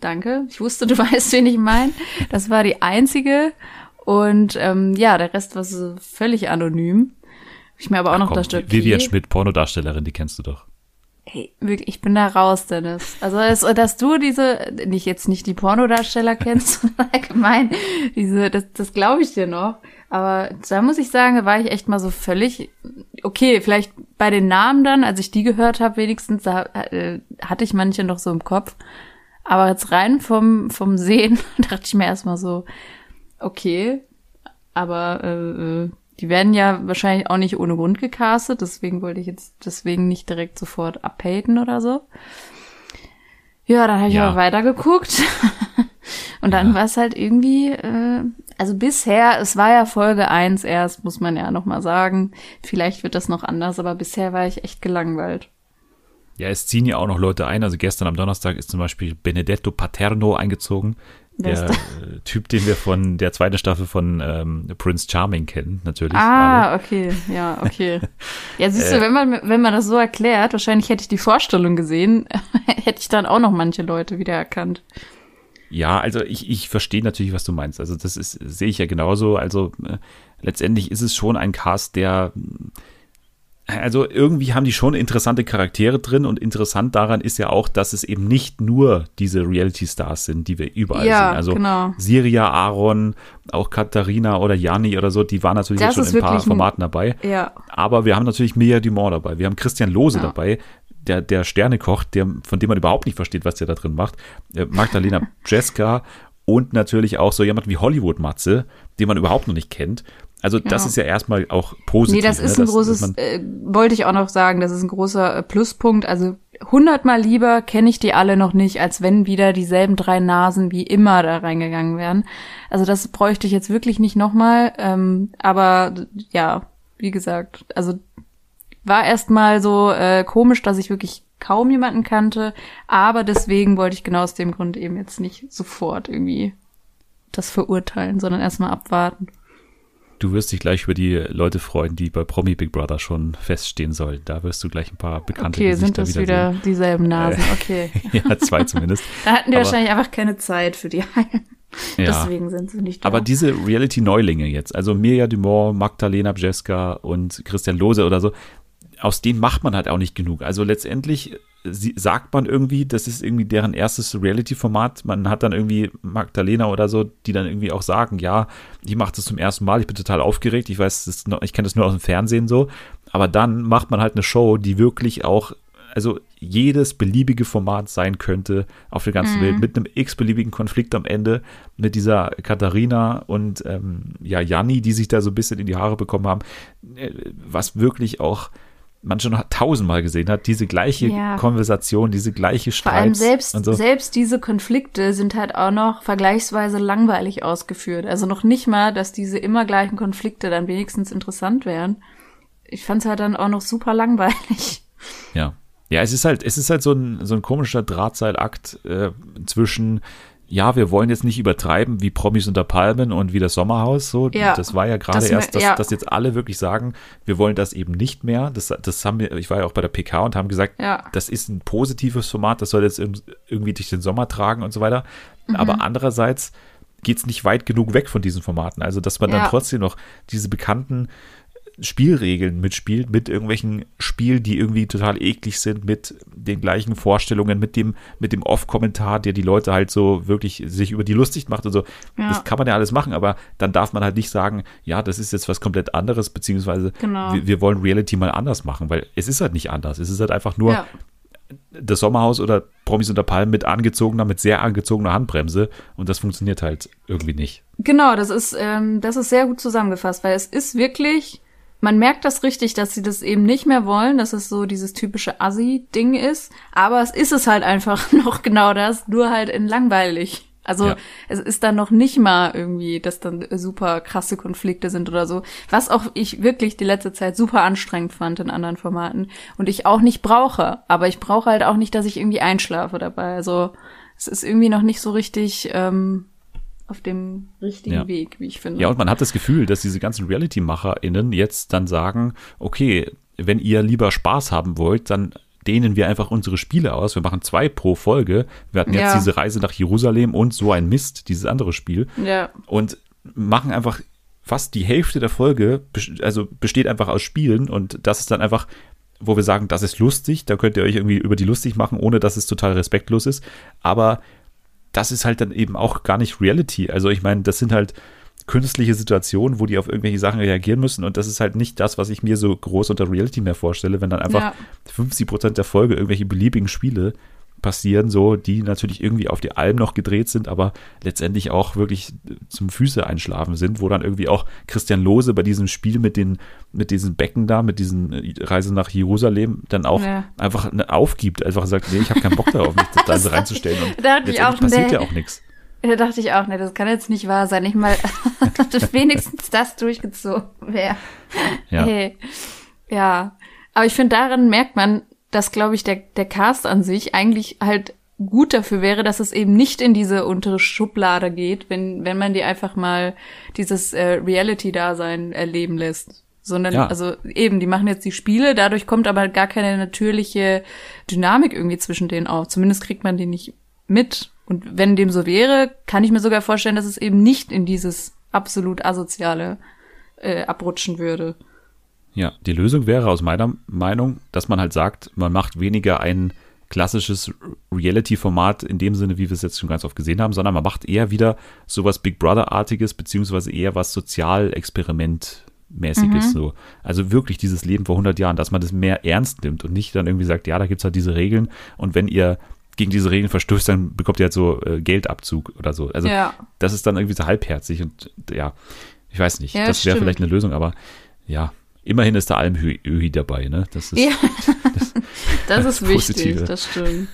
danke. Ich wusste, du weißt, wen ich meine. Das war die einzige. Und ähm, ja, der Rest war so völlig anonym. Ich mir aber auch Ach, noch komm, das Stück. Vivian Schmidt, Pornodarstellerin, die kennst du doch. Hey, wirklich, ich bin da raus, Dennis. Also, dass, dass du diese, nicht jetzt nicht die Pornodarsteller kennst, sondern allgemein, diese, das, das glaube ich dir noch. Aber da muss ich sagen, da war ich echt mal so völlig, okay, vielleicht bei den Namen dann, als ich die gehört habe, wenigstens, da äh, hatte ich manche noch so im Kopf. Aber jetzt rein vom, vom Sehen dachte ich mir erstmal so, okay, aber äh, äh, die werden ja wahrscheinlich auch nicht ohne Grund gecastet, deswegen wollte ich jetzt deswegen nicht direkt sofort abhaten oder so. Ja, dann habe ich ja. aber weitergeguckt. Und dann ja. war es halt irgendwie, äh, also bisher, es war ja Folge eins erst, muss man ja nochmal sagen. Vielleicht wird das noch anders, aber bisher war ich echt gelangweilt. Ja, es ziehen ja auch noch Leute ein. Also gestern am Donnerstag ist zum Beispiel Benedetto Paterno eingezogen. Der Typ, den wir von der zweiten Staffel von ähm, Prince Charming kennen, natürlich. Ah, alle. okay, ja, okay. Ja, siehst du, äh, wenn man, wenn man das so erklärt, wahrscheinlich hätte ich die Vorstellung gesehen, hätte ich dann auch noch manche Leute wiedererkannt. Ja, also ich, ich verstehe natürlich, was du meinst. Also das ist, sehe ich ja genauso. Also äh, letztendlich ist es schon ein Cast, der also irgendwie haben die schon interessante Charaktere drin und interessant daran ist ja auch, dass es eben nicht nur diese Reality-Stars sind, die wir überall ja, sehen. Also genau. Siria, Aaron, auch Katharina oder Jani oder so, die waren natürlich das schon in ein paar Formaten dabei. Ja. Aber wir haben natürlich Mia Dumont dabei, wir haben Christian Lose ja. dabei, der, der Sternekoch, der, von dem man überhaupt nicht versteht, was der da drin macht. Äh, Magdalena Jeska und natürlich auch so jemand wie Hollywood Matze, den man überhaupt noch nicht kennt. Also das ja. ist ja erstmal auch positiv. Nee, das ist ne? ein großes, äh, wollte ich auch noch sagen, das ist ein großer äh, Pluspunkt. Also hundertmal lieber kenne ich die alle noch nicht, als wenn wieder dieselben drei Nasen wie immer da reingegangen wären. Also das bräuchte ich jetzt wirklich nicht nochmal. Ähm, aber ja, wie gesagt, also war erstmal so äh, komisch, dass ich wirklich kaum jemanden kannte, aber deswegen wollte ich genau aus dem Grund eben jetzt nicht sofort irgendwie das verurteilen, sondern erstmal abwarten. Du wirst dich gleich über die Leute freuen, die bei Promi Big Brother schon feststehen sollen. Da wirst du gleich ein paar bekannte okay, Gesichter sind das wieder, wieder dieselben Nasen, äh, okay. ja, zwei zumindest. da hatten die aber, wahrscheinlich einfach keine Zeit für die Heilen. Ja. Deswegen sind sie nicht da. Aber diese Reality-Neulinge jetzt, also Mirja Dumont, Magdalena Bjeska und Christian Lose oder so, aus denen macht man halt auch nicht genug. Also letztendlich sie, sagt man irgendwie, das ist irgendwie deren erstes Reality-Format. Man hat dann irgendwie Magdalena oder so, die dann irgendwie auch sagen, ja, ich mache das zum ersten Mal, ich bin total aufgeregt, ich weiß, noch, ich kenne das nur aus dem Fernsehen so. Aber dann macht man halt eine Show, die wirklich auch, also jedes beliebige Format sein könnte auf der ganzen mhm. Welt, mit einem x-beliebigen Konflikt am Ende, mit dieser Katharina und ähm, ja, Janni, die sich da so ein bisschen in die Haare bekommen haben, äh, was wirklich auch man schon tausendmal gesehen hat, diese gleiche ja. Konversation, diese gleiche Streit. Vor allem selbst, so. selbst diese Konflikte sind halt auch noch vergleichsweise langweilig ausgeführt. Also noch nicht mal, dass diese immer gleichen Konflikte dann wenigstens interessant wären. Ich fand es halt dann auch noch super langweilig. Ja. Ja, es ist halt, es ist halt so ein, so ein komischer Drahtseilakt äh, zwischen ja, wir wollen jetzt nicht übertreiben wie Promis unter Palmen und wie das Sommerhaus. So, ja, das war ja gerade erst, dass, ja. dass jetzt alle wirklich sagen, wir wollen das eben nicht mehr. Das, das haben wir, ich war ja auch bei der PK und haben gesagt, ja. das ist ein positives Format, das soll jetzt irgendwie durch den Sommer tragen und so weiter. Mhm. Aber andererseits geht es nicht weit genug weg von diesen Formaten. Also, dass man dann trotzdem noch diese bekannten Spielregeln mitspielt, mit irgendwelchen Spielen, die irgendwie total eklig sind, mit den gleichen Vorstellungen, mit dem, mit dem Off-Kommentar, der die Leute halt so wirklich sich über die lustig macht und so. Ja. Das kann man ja alles machen, aber dann darf man halt nicht sagen, ja, das ist jetzt was komplett anderes, beziehungsweise genau. wir, wir, wollen Reality mal anders machen, weil es ist halt nicht anders. Es ist halt einfach nur ja. das Sommerhaus oder Promis unter Palmen mit angezogener, mit sehr angezogener Handbremse und das funktioniert halt irgendwie nicht. Genau, das ist, ähm, das ist sehr gut zusammengefasst, weil es ist wirklich man merkt das richtig, dass sie das eben nicht mehr wollen, dass es so dieses typische Assi-Ding ist. Aber es ist es halt einfach noch genau das, nur halt in langweilig. Also ja. es ist dann noch nicht mal irgendwie, dass dann super krasse Konflikte sind oder so. Was auch ich wirklich die letzte Zeit super anstrengend fand in anderen Formaten. Und ich auch nicht brauche. Aber ich brauche halt auch nicht, dass ich irgendwie einschlafe dabei. Also es ist irgendwie noch nicht so richtig ähm, auf dem richtigen ja. Weg, wie ich finde. Ja, und man hat das Gefühl, dass diese ganzen Reality-MacherInnen jetzt dann sagen, okay, wenn ihr lieber Spaß haben wollt, dann dehnen wir einfach unsere Spiele aus. Wir machen zwei pro Folge. Wir hatten jetzt ja. diese Reise nach Jerusalem und so ein Mist, dieses andere Spiel. Ja. Und machen einfach fast die Hälfte der Folge, also besteht einfach aus Spielen und das ist dann einfach wo wir sagen, das ist lustig, da könnt ihr euch irgendwie über die lustig machen, ohne dass es total respektlos ist. Aber das ist halt dann eben auch gar nicht Reality. Also ich meine, das sind halt künstliche Situationen, wo die auf irgendwelche Sachen reagieren müssen und das ist halt nicht das, was ich mir so groß unter Reality mehr vorstelle, wenn dann einfach ja. 50 Prozent der Folge irgendwelche beliebigen Spiele passieren, so, die natürlich irgendwie auf die Alm noch gedreht sind, aber letztendlich auch wirklich zum Füße einschlafen sind, wo dann irgendwie auch Christian Lose bei diesem Spiel mit den, mit diesen Becken da, mit diesen äh, Reise nach Jerusalem dann auch ja. einfach ne, aufgibt, einfach sagt, nee, ich habe keinen Bock darauf, mich da so reinzustellen und da letztendlich auch, passiert nee. ja auch nichts. Da dachte ich auch, nee, das kann jetzt nicht wahr sein. Ich mal, dass wenigstens das durchgezogen wäre. Ja. Hey. Ja. Aber ich finde, daran merkt man, dass, glaube ich, der, der Cast an sich eigentlich halt gut dafür wäre, dass es eben nicht in diese untere Schublade geht, wenn, wenn man die einfach mal dieses äh, Reality-Dasein erleben lässt. Sondern, ja. also eben, die machen jetzt die Spiele, dadurch kommt aber gar keine natürliche Dynamik irgendwie zwischen denen auf. Zumindest kriegt man die nicht mit. Und wenn dem so wäre, kann ich mir sogar vorstellen, dass es eben nicht in dieses absolut asoziale äh, abrutschen würde. Ja, die Lösung wäre aus meiner Meinung, dass man halt sagt, man macht weniger ein klassisches Reality-Format in dem Sinne, wie wir es jetzt schon ganz oft gesehen haben, sondern man macht eher wieder sowas Big Brother-artiges, beziehungsweise eher was Sozialexperiment-mäßiges mhm. so. Also wirklich dieses Leben vor 100 Jahren, dass man das mehr ernst nimmt und nicht dann irgendwie sagt, ja, da gibt es halt diese Regeln und wenn ihr gegen diese Regeln verstößt, dann bekommt ihr halt so äh, Geldabzug oder so. Also ja. das ist dann irgendwie so halbherzig und ja, ich weiß nicht, ja, das wäre vielleicht eine Lösung, aber ja, Immerhin ist da Almöhi dabei, ne? Das ist, ja. das, das ist wichtig, das stimmt.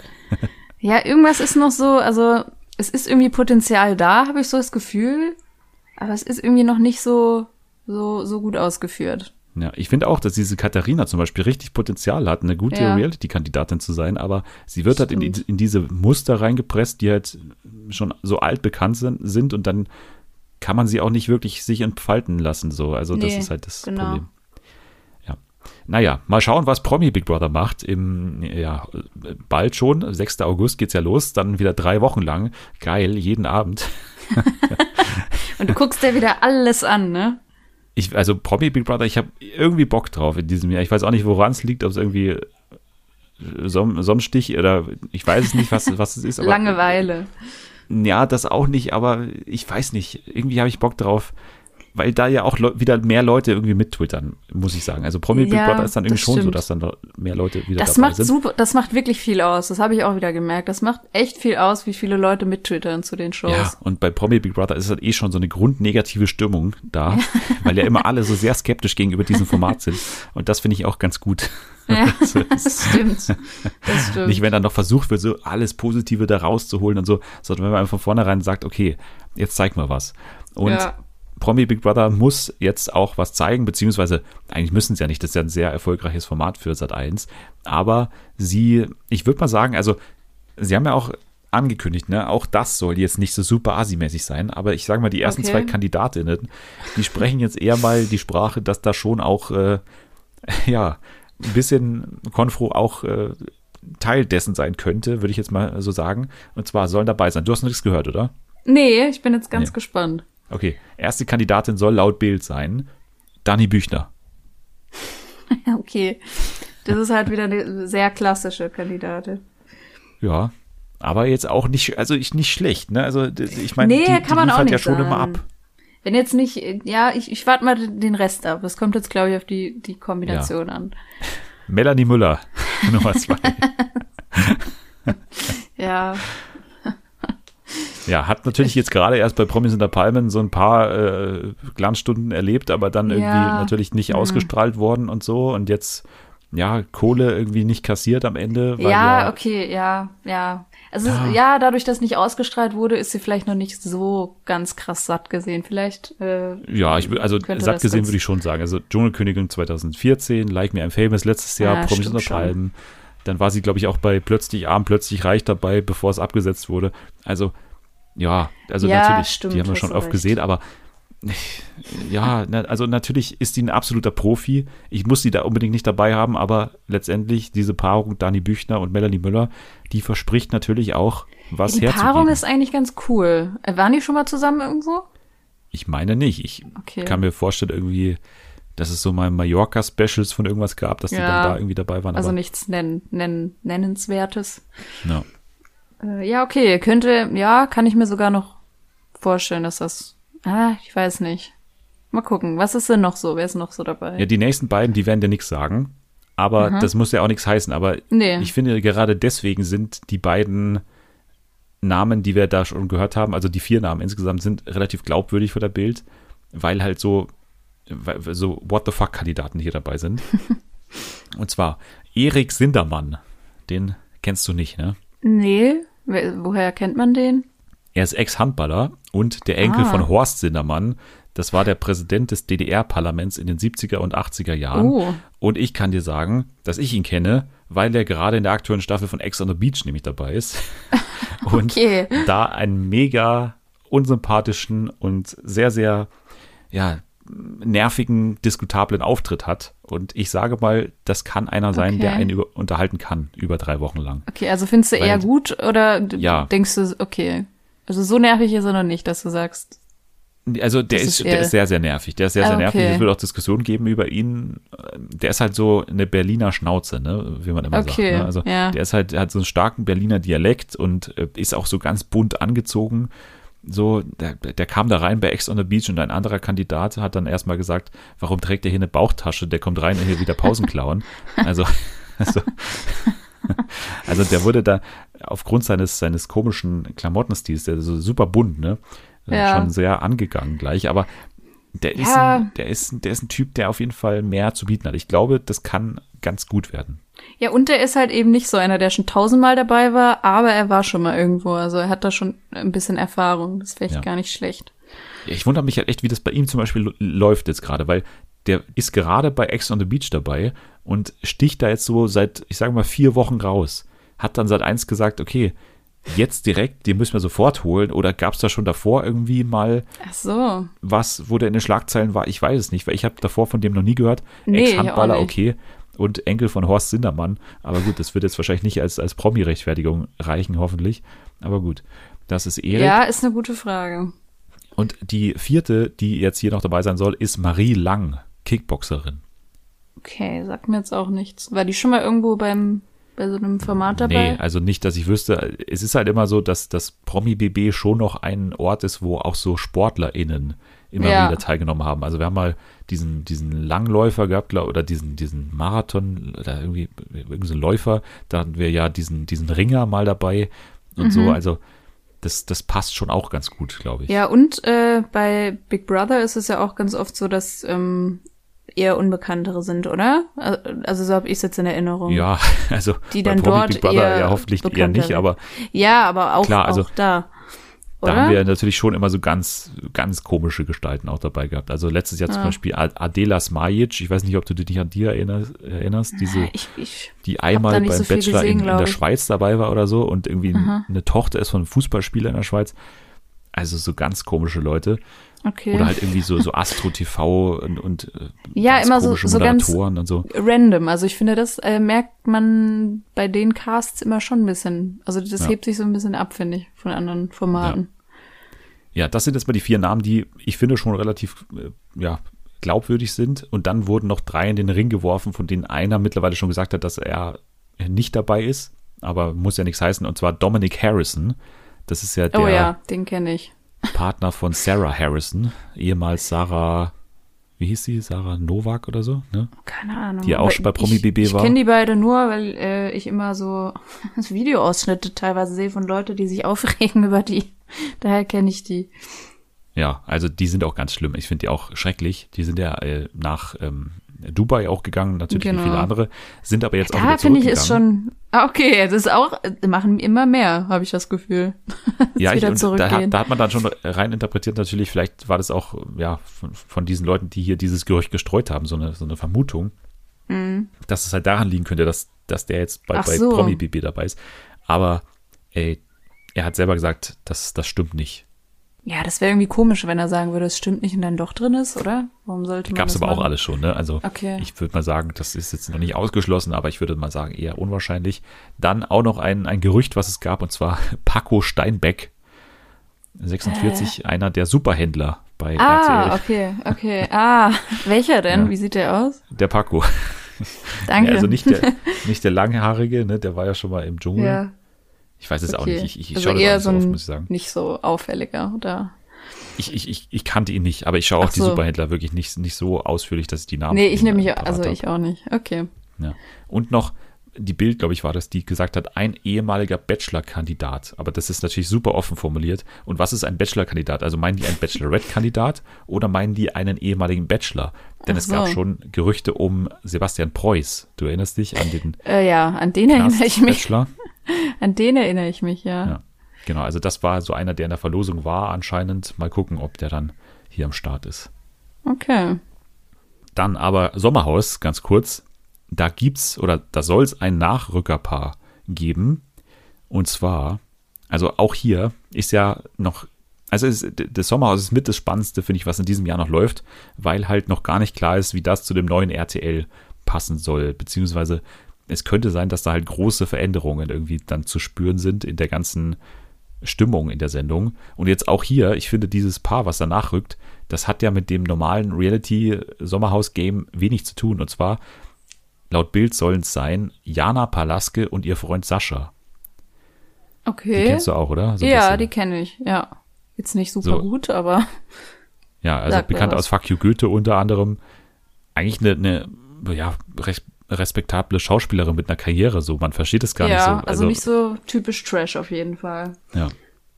Ja, irgendwas ist noch so, also es ist irgendwie Potenzial da, habe ich so das Gefühl, aber es ist irgendwie noch nicht so, so, so gut ausgeführt. Ja, ich finde auch, dass diese Katharina zum Beispiel richtig Potenzial hat, eine gute ja. Reality-Kandidatin zu sein, aber sie wird Stimmt. halt in, in, diese Muster reingepresst, die halt schon so alt bekannt sind, sind und dann kann man sie auch nicht wirklich sich entfalten lassen, so. Also nee, das ist halt das genau. Problem. Naja, mal schauen, was Promi Big Brother macht. Im, ja, bald schon, 6. August geht's ja los, dann wieder drei Wochen lang. Geil, jeden Abend. Und du guckst dir wieder alles an, ne? Ich, also Promi Big Brother, ich habe irgendwie Bock drauf in diesem Jahr. Ich weiß auch nicht, woran es liegt, ob es irgendwie Sonnenstich oder ich weiß es nicht, was, was es ist. Aber, Langeweile. Ja, das auch nicht, aber ich weiß nicht. Irgendwie habe ich Bock drauf weil da ja auch wieder mehr Leute irgendwie mittwittern, muss ich sagen. Also Promi Big Brother ist dann irgendwie schon so, dass dann mehr Leute wieder das dabei macht sind. Super, das macht wirklich viel aus. Das habe ich auch wieder gemerkt. Das macht echt viel aus, wie viele Leute mittwittern zu den Shows. Ja, und bei Promi Big Brother ist halt eh schon so eine grundnegative Stimmung da, weil ja immer alle so sehr skeptisch gegenüber diesem Format sind. Und das finde ich auch ganz gut. Ja, das stimmt. Das stimmt. Nicht, wenn dann noch versucht wird, so alles Positive da rauszuholen und so, sondern wenn man von vornherein sagt, okay, jetzt zeig mal was. Und ja Promi Big Brother muss jetzt auch was zeigen, beziehungsweise eigentlich müssen sie ja nicht, das ist ja ein sehr erfolgreiches Format für Sat 1. Aber sie, ich würde mal sagen, also sie haben ja auch angekündigt, ne? Auch das soll jetzt nicht so super asimäßig sein, aber ich sage mal, die ersten okay. zwei Kandidatinnen, die sprechen jetzt eher mal die Sprache, dass da schon auch, äh, ja, ein bisschen Konfro auch äh, Teil dessen sein könnte, würde ich jetzt mal so sagen. Und zwar sollen dabei sein. Du hast nichts gehört, oder? Nee, ich bin jetzt ganz nee. gespannt. Okay, erste Kandidatin soll laut Bild sein Dani Büchner. okay, das ist halt wieder eine sehr klassische Kandidatin. Ja, aber jetzt auch nicht, also ich nicht schlecht, ne? Also ich meine, nee, die, kann man auch nicht ja schon sagen. immer ab. Wenn jetzt nicht, ja, ich, ich warte mal den Rest ab. Das kommt jetzt, glaube ich, auf die, die Kombination ja. an. Melanie Müller, Nummer zwei. ja, ja, hat natürlich jetzt gerade erst bei Promis unter Palmen so ein paar äh, Glanzstunden erlebt, aber dann irgendwie ja. natürlich nicht mhm. ausgestrahlt worden und so und jetzt ja, Kohle irgendwie nicht kassiert am Ende. ja, ja, okay, ja, ja. Also ja. ja. dadurch, dass nicht ausgestrahlt wurde, ist sie vielleicht noch nicht so ganz krass satt gesehen. Vielleicht. Äh, ja, ich also satt gesehen würde ich schon sagen. Also Dschungelkönigin 2014, Like Me I'm Famous letztes Jahr, ja, Promis Palmen. Dann war sie, glaube ich, auch bei Plötzlich Arm, Plötzlich Reich dabei, bevor es abgesetzt wurde. Also ja, also ja, natürlich, stimmt, die haben wir schon oft recht. gesehen, aber ja, also natürlich ist die ein absoluter Profi. Ich muss sie da unbedingt nicht dabei haben, aber letztendlich diese Paarung Dani Büchner und Melanie Müller, die verspricht natürlich auch was Die Paarung ist eigentlich ganz cool. Äh, waren die schon mal zusammen irgendwo? Ich meine nicht. Ich okay. kann mir vorstellen, irgendwie, dass es so mal Mallorca-Specials von irgendwas gab, dass ja, die dann da irgendwie dabei waren. Also nichts nennen, nennen, Nennenswertes. Ja. Äh, ja, okay, könnte, ja, kann ich mir sogar noch vorstellen, dass das, ah, ich weiß nicht. Mal gucken, was ist denn noch so? Wer ist noch so dabei? Ja, die nächsten beiden, die werden dir nichts sagen. Aber mhm. das muss ja auch nichts heißen. Aber nee. ich finde, gerade deswegen sind die beiden Namen, die wir da schon gehört haben, also die vier Namen insgesamt, sind relativ glaubwürdig für das Bild, weil halt so, so What the fuck-Kandidaten hier dabei sind. Und zwar Erik Sindermann. Den kennst du nicht, ne? Nee. Woher kennt man den? Er ist Ex-Handballer und der Enkel ah. von Horst Sindermann. Das war der Präsident des DDR-Parlaments in den 70er und 80er Jahren. Oh. Und ich kann dir sagen, dass ich ihn kenne, weil er gerade in der aktuellen Staffel von Ex on the Beach nämlich dabei ist. und okay. da einen mega unsympathischen und sehr, sehr, ja, nervigen, diskutablen Auftritt hat. Und ich sage mal, das kann einer sein, okay. der einen über, unterhalten kann, über drei Wochen lang. Okay, also findest du Weil, eher gut oder ja. denkst du, okay, also so nervig ist er noch nicht, dass du sagst. Also der ist, ist der ist sehr, sehr nervig. Der ist sehr, ah, sehr nervig. Okay. Es wird auch Diskussionen geben über ihn. Der ist halt so eine Berliner Schnauze, ne, wie man immer okay. sagt. Ne? Also ja. der ist halt, hat so einen starken Berliner Dialekt und äh, ist auch so ganz bunt angezogen so, der, der kam da rein bei Ex on the Beach und ein anderer Kandidat hat dann erstmal gesagt, warum trägt der hier eine Bauchtasche? Der kommt rein und hier wieder Pausen klauen. Also, also, also der wurde da aufgrund seines, seines komischen Klamottenstils, der so super bunt, ne? Ja. Schon sehr angegangen gleich, aber der ist, ja. ein, der, ist, der ist ein Typ, der auf jeden Fall mehr zu bieten hat. Ich glaube, das kann ganz gut werden. Ja, und der ist halt eben nicht so einer, der schon tausendmal dabei war, aber er war schon mal irgendwo. Also er hat da schon ein bisschen Erfahrung. Das wäre ja. gar nicht schlecht. Ich wundere mich halt echt, wie das bei ihm zum Beispiel läuft jetzt gerade, weil der ist gerade bei Ex on the Beach dabei und sticht da jetzt so seit, ich sage mal, vier Wochen raus. Hat dann seit eins gesagt, okay, jetzt direkt, den müssen wir sofort holen. Oder gab es da schon davor irgendwie mal Ach so. was, wo der in den Schlagzeilen war? Ich weiß es nicht, weil ich habe davor von dem noch nie gehört. Nee, Ex-Handballer, okay und Enkel von Horst Sindermann. Aber gut, das wird jetzt wahrscheinlich nicht als, als Promi-Rechtfertigung reichen, hoffentlich. Aber gut, das ist Erik. Ja, ist eine gute Frage. Und die vierte, die jetzt hier noch dabei sein soll, ist Marie Lang, Kickboxerin. Okay, sagt mir jetzt auch nichts. War die schon mal irgendwo beim bei so einem Format dabei? Nee, also nicht, dass ich wüsste. Es ist halt immer so, dass das Promi-BB schon noch ein Ort ist, wo auch so SportlerInnen immer Ja. wieder teilgenommen haben. Also wir haben mal diesen, diesen Langläufer gehabt, glaub, oder diesen, diesen Marathon, oder irgendwie, irgendein so ein Läufer. Da hatten wir ja diesen, diesen Ringer mal dabei und so. Also das, das passt schon auch ganz gut, glaube ich. Ja, und äh, bei Big Brother ist es ja auch ganz oft so, dass ähm, eher Unbekanntere sind, oder? Also so habe ich es jetzt in Erinnerung. Ja, also Die bei dann Promi dort Big Brother eher ja hoffentlich eher nicht, aber Ja, aber auch, Klar, also auch da. Da Oder? haben wir natürlich schon immer so ganz, ganz komische Gestalten auch dabei gehabt. Also letztes Jahr zum Ja. Beispiel Ad- Adela Smajic, ich weiß nicht, ob du dich an die erinnerst, diese, ich, ich, die einmal da beim so Bachelor gesehen, in, in der. Schweiz dabei war oder so und irgendwie Aha. eine Tochter ist von einem Fußballspieler in der Schweiz. Also so ganz komische Leute. Okay. Oder halt irgendwie so, so Astro TV und, und äh, Ja, immer so- so ganz- so. random. Also ich finde, das äh, merkt man bei den Casts immer schon ein bisschen. Also das Ja. hebt sich so ein bisschen ab, finde ich, von anderen Formaten. Ja, das sind jetzt mal die vier Namen, die ich finde schon relativ äh, ja, glaubwürdig sind. Und dann wurden noch drei in den Ring geworfen, von denen einer mittlerweile schon gesagt hat, dass er nicht dabei ist. Aber muss ja nichts heißen. Und zwar Dominic Harrison. Das ist ja der Oh ja, den kenne ich. Partner von Sarah Harrison, ehemals Sarah, wie hieß sie? Sarah Novak oder so, ne? Keine Ahnung. Die auch schon bei Promi BB ich war. Ich kenne die beide nur, weil äh, ich immer so Videoausschnitte teilweise sehe von Leuten, die sich aufregen über die. Daher kenne ich die. Ja, also die sind auch ganz schlimm. Ich finde die auch schrecklich. Die sind ja äh, nach ähm, Dubai auch gegangen, natürlich Genau. wie viele andere, sind aber jetzt auch Da wieder finde ich es schon. Ah, okay, das ist auch, machen immer mehr, habe ich das Gefühl. ja, ich, da, hat- da hat man dann schon rein interpretiert, natürlich, vielleicht war das auch ja von, von diesen Leuten, die hier dieses Gerücht gestreut haben, so eine, so eine Vermutung, dass es halt daran liegen könnte, dass, dass der jetzt bei, Mhm. Ach bei so. Promi BB dabei ist. Aber ey, er hat selber gesagt, das, das stimmt nicht. Ja, das wäre irgendwie komisch, wenn er sagen würde, es stimmt nicht und dann doch drin ist, oder? Warum sollte man Gab es das aber auch machen? alles schon, ne? Also Okay. ich würde mal sagen, das ist jetzt noch nicht ausgeschlossen, aber ich würde mal sagen, eher unwahrscheinlich. Dann auch noch ein, ein Gerücht, was es gab, und zwar Paco Steinbeck, 46, einer der Superhändler bei Ah, RTL. okay, okay. Ah, welcher denn? Ja. Wie sieht der aus? Der Paco. Danke. Ja, also nicht der, nicht der Langhaarige, ne? Der war ja schon mal im Dschungel. Ja, Ich weiß es auch okay. nicht. Ich, ich, ich also schaue das eher auch nicht so so oft, muss ich sagen. nicht so auffälliger, oder? Ich, ich, ich, ich kannte ihn nicht, aber ich schaue auch Ach die so. Superhändler wirklich nicht, nicht so ausführlich, dass ich die Namen Nee, ich nehme mich, also ich auch nicht. Okay. Ja. Und noch die Bild, glaube ich, war das, die gesagt hat, ein ehemaliger Bachelor-Kandidat. Aber das ist natürlich super offen formuliert. Und was ist ein Bachelor-Kandidat? Also meinen die einen Bachelorette-Kandidat oder meinen die einen ehemaligen Bachelor? Denn Ach es gab so. schon Gerüchte um Sebastian Preuß. Du erinnerst dich an den Äh, ja, an den erinnere ich mich. Bachelor? An den erinnere ich mich, ja. Ja. Genau, also das war so einer, der in der Verlosung war anscheinend. Mal gucken, ob der dann hier am Start ist. Okay. Dann aber Sommerhaus, ganz kurz. Da gibt's oder da soll es ein Nachrückerpaar geben. Und zwar, also auch hier ist ja noch, also es, das Sommerhaus ist mit das Spannendste, finde ich, was in diesem Jahr noch läuft, weil halt noch gar nicht klar ist, wie das zu dem neuen RTL passen soll. Beziehungsweise es könnte sein, dass da halt große Veränderungen irgendwie dann zu spüren sind in der ganzen Stimmung in der Sendung. Und jetzt auch hier, ich finde dieses Paar, was danach rückt, das hat ja mit dem normalen Reality-Sommerhaus-Game wenig zu tun. Und zwar, laut Bild sollen es sein, Jana Palaske und ihr Freund Sascha. Die Okay. kennst du auch, oder? So ja, die kenne ich, ja. Jetzt nicht super So. gut, aber Ja, also bekannt aus Fuck You Goethe unter anderem. Eigentlich eine, eine ja, res respektable Schauspielerin mit einer Karriere, so. Man versteht es gar ja, nicht so. also, nicht so typisch Trash auf jeden Fall. Ja.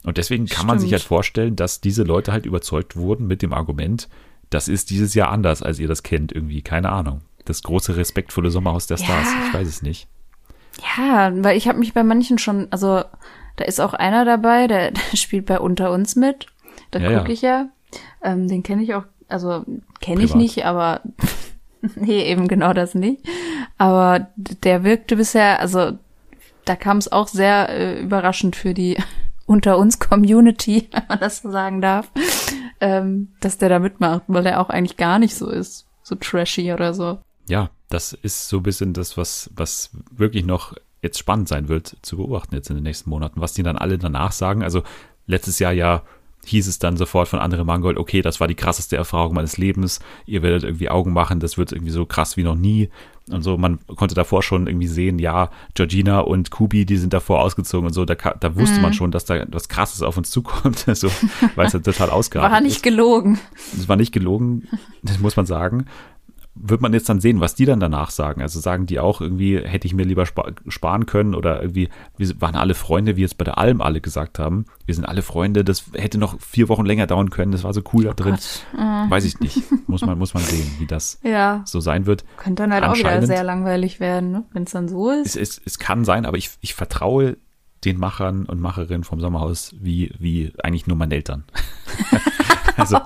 Und deswegen kann man sich Stimmt. halt vorstellen, dass diese Leute halt überzeugt wurden mit dem Argument, das ist dieses Jahr anders, als ihr das kennt, irgendwie. Keine Ahnung. Das große, respektvolle Sommerhaus der Ja. Stars. Ich weiß es nicht. Ja, weil ich habe mich bei manchen schon, also da ist auch einer dabei, der, der spielt bei Unter uns mit. Da Ja, gucke ja. ich ja. Ähm, den kenne ich auch, also kenne ich nicht, aber nee, eben genau das nicht. Aber der wirkte bisher, also da kam es auch sehr äh, überraschend für die Unter uns Community, wenn man das so sagen darf, ähm, dass der da mitmacht, weil der auch eigentlich gar nicht so ist, so trashy oder so. Ja, das ist so ein bisschen das, was, was wirklich noch jetzt spannend sein wird zu beobachten jetzt in den nächsten Monaten, was die dann alle danach sagen. Also letztes Jahr ja hieß es dann sofort von anderen Mangold, okay, das war die krasseste Erfahrung meines Lebens, ihr werdet irgendwie Augen machen, das wird irgendwie so krass wie noch nie. Und so, man konnte davor schon irgendwie sehen, ja, Georgina und Kubi, die sind davor ausgezogen und so, da, da wusste mhm. man schon, dass da was Krasses auf uns zukommt, so, weil es ja total ausgeartet War nicht gelogen. Es war nicht gelogen, das muss man sagen wird man jetzt dann sehen, was die dann danach sagen. Also sagen die auch irgendwie, hätte ich mir lieber sparen können oder irgendwie, wir waren alle Freunde, wie jetzt bei der Alm alle gesagt haben. Wir sind alle Freunde, das hätte noch vier Wochen länger dauern können, das war so cool da oh drin. Mhm. Weiß ich nicht. Muss man, muss man sehen, wie das ja. so sein wird. Könnte dann halt auch wieder sehr langweilig werden, ne? wenn es dann so ist. Es, es, es kann sein, aber ich, ich vertraue den Machern und Macherinnen vom Sommerhaus wie, wie eigentlich nur meinen Eltern. also,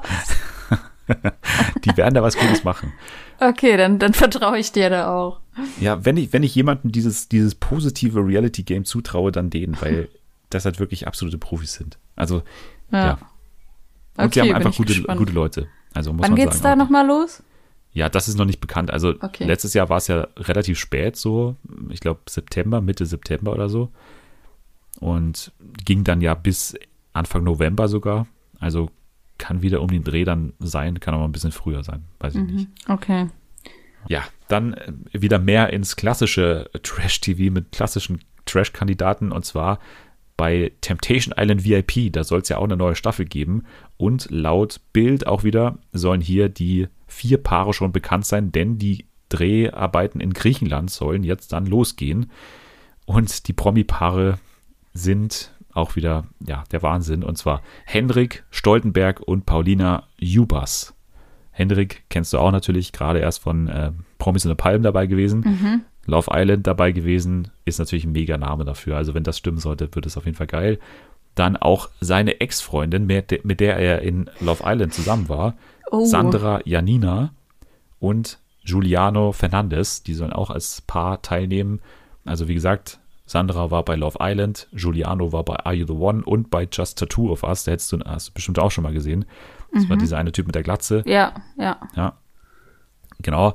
die werden da was Gutes machen. Okay, dann, dann vertraue ich dir da auch. Ja, wenn ich, wenn ich jemandem dieses, dieses positive Reality-Game zutraue, dann denen, weil das halt wirklich absolute Profis sind. Also, ja. ja. Und okay, sie haben einfach gute, gute Leute. Also muss Wann man geht's sagen, da nochmal los? Ja, das ist noch nicht bekannt. Also okay. letztes Jahr war es ja relativ spät, so, ich glaube September, Mitte September oder so. Und ging dann ja bis Anfang November sogar. Also kann wieder um den Dreh dann sein, kann aber ein bisschen früher sein, weiß ich mhm. nicht. Okay. Ja, dann äh, wieder mehr ins klassische Trash-TV mit klassischen Trash-Kandidaten und zwar bei Temptation Island VIP. Da soll es ja auch eine neue Staffel geben und laut Bild auch wieder sollen hier die vier Paare schon bekannt sein, denn die Dreharbeiten in Griechenland sollen jetzt dann losgehen und die Promi-Paare sind auch wieder, ja, der Wahnsinn. Und zwar Hendrik Stoltenberg und Paulina Jubas. Hendrik kennst du auch natürlich, gerade erst von äh, Promis in der Palm dabei gewesen. Mhm. Love Island dabei gewesen, ist natürlich ein mega Name dafür. Also wenn das stimmen sollte, wird es auf jeden Fall geil. Dann auch seine Ex-Freundin, mit, mit der er in Love Island zusammen war, oh. Sandra Janina und Giuliano Fernandez, die sollen auch als Paar teilnehmen. Also wie gesagt, Sandra war bei Love Island, Giuliano war bei Are You the One und bei Just Tattoo of Us. Da hättest du, hast du bestimmt auch schon mal gesehen. Das mhm. war dieser eine Typ mit der Glatze. Ja, ja. Ja. Genau.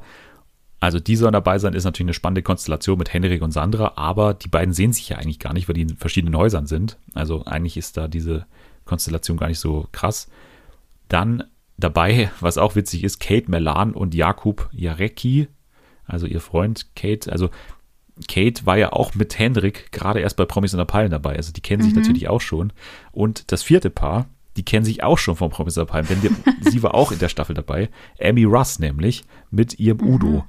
Also die sollen dabei sein, ist natürlich eine spannende Konstellation mit Henrik und Sandra, aber die beiden sehen sich ja eigentlich gar nicht, weil die in verschiedenen Häusern sind. Also eigentlich ist da diese Konstellation gar nicht so krass. Dann dabei, was auch witzig ist, Kate Melan und Jakub Jarecki, also ihr Freund Kate. Also Kate war ja auch mit Hendrik gerade erst bei Promis in der Palm dabei. Also die kennen mhm. sich natürlich auch schon. Und das vierte Paar, die kennen sich auch schon von Promis in der Palm, denn die, sie war auch in der Staffel dabei. Amy Russ nämlich mit ihrem mhm. Udo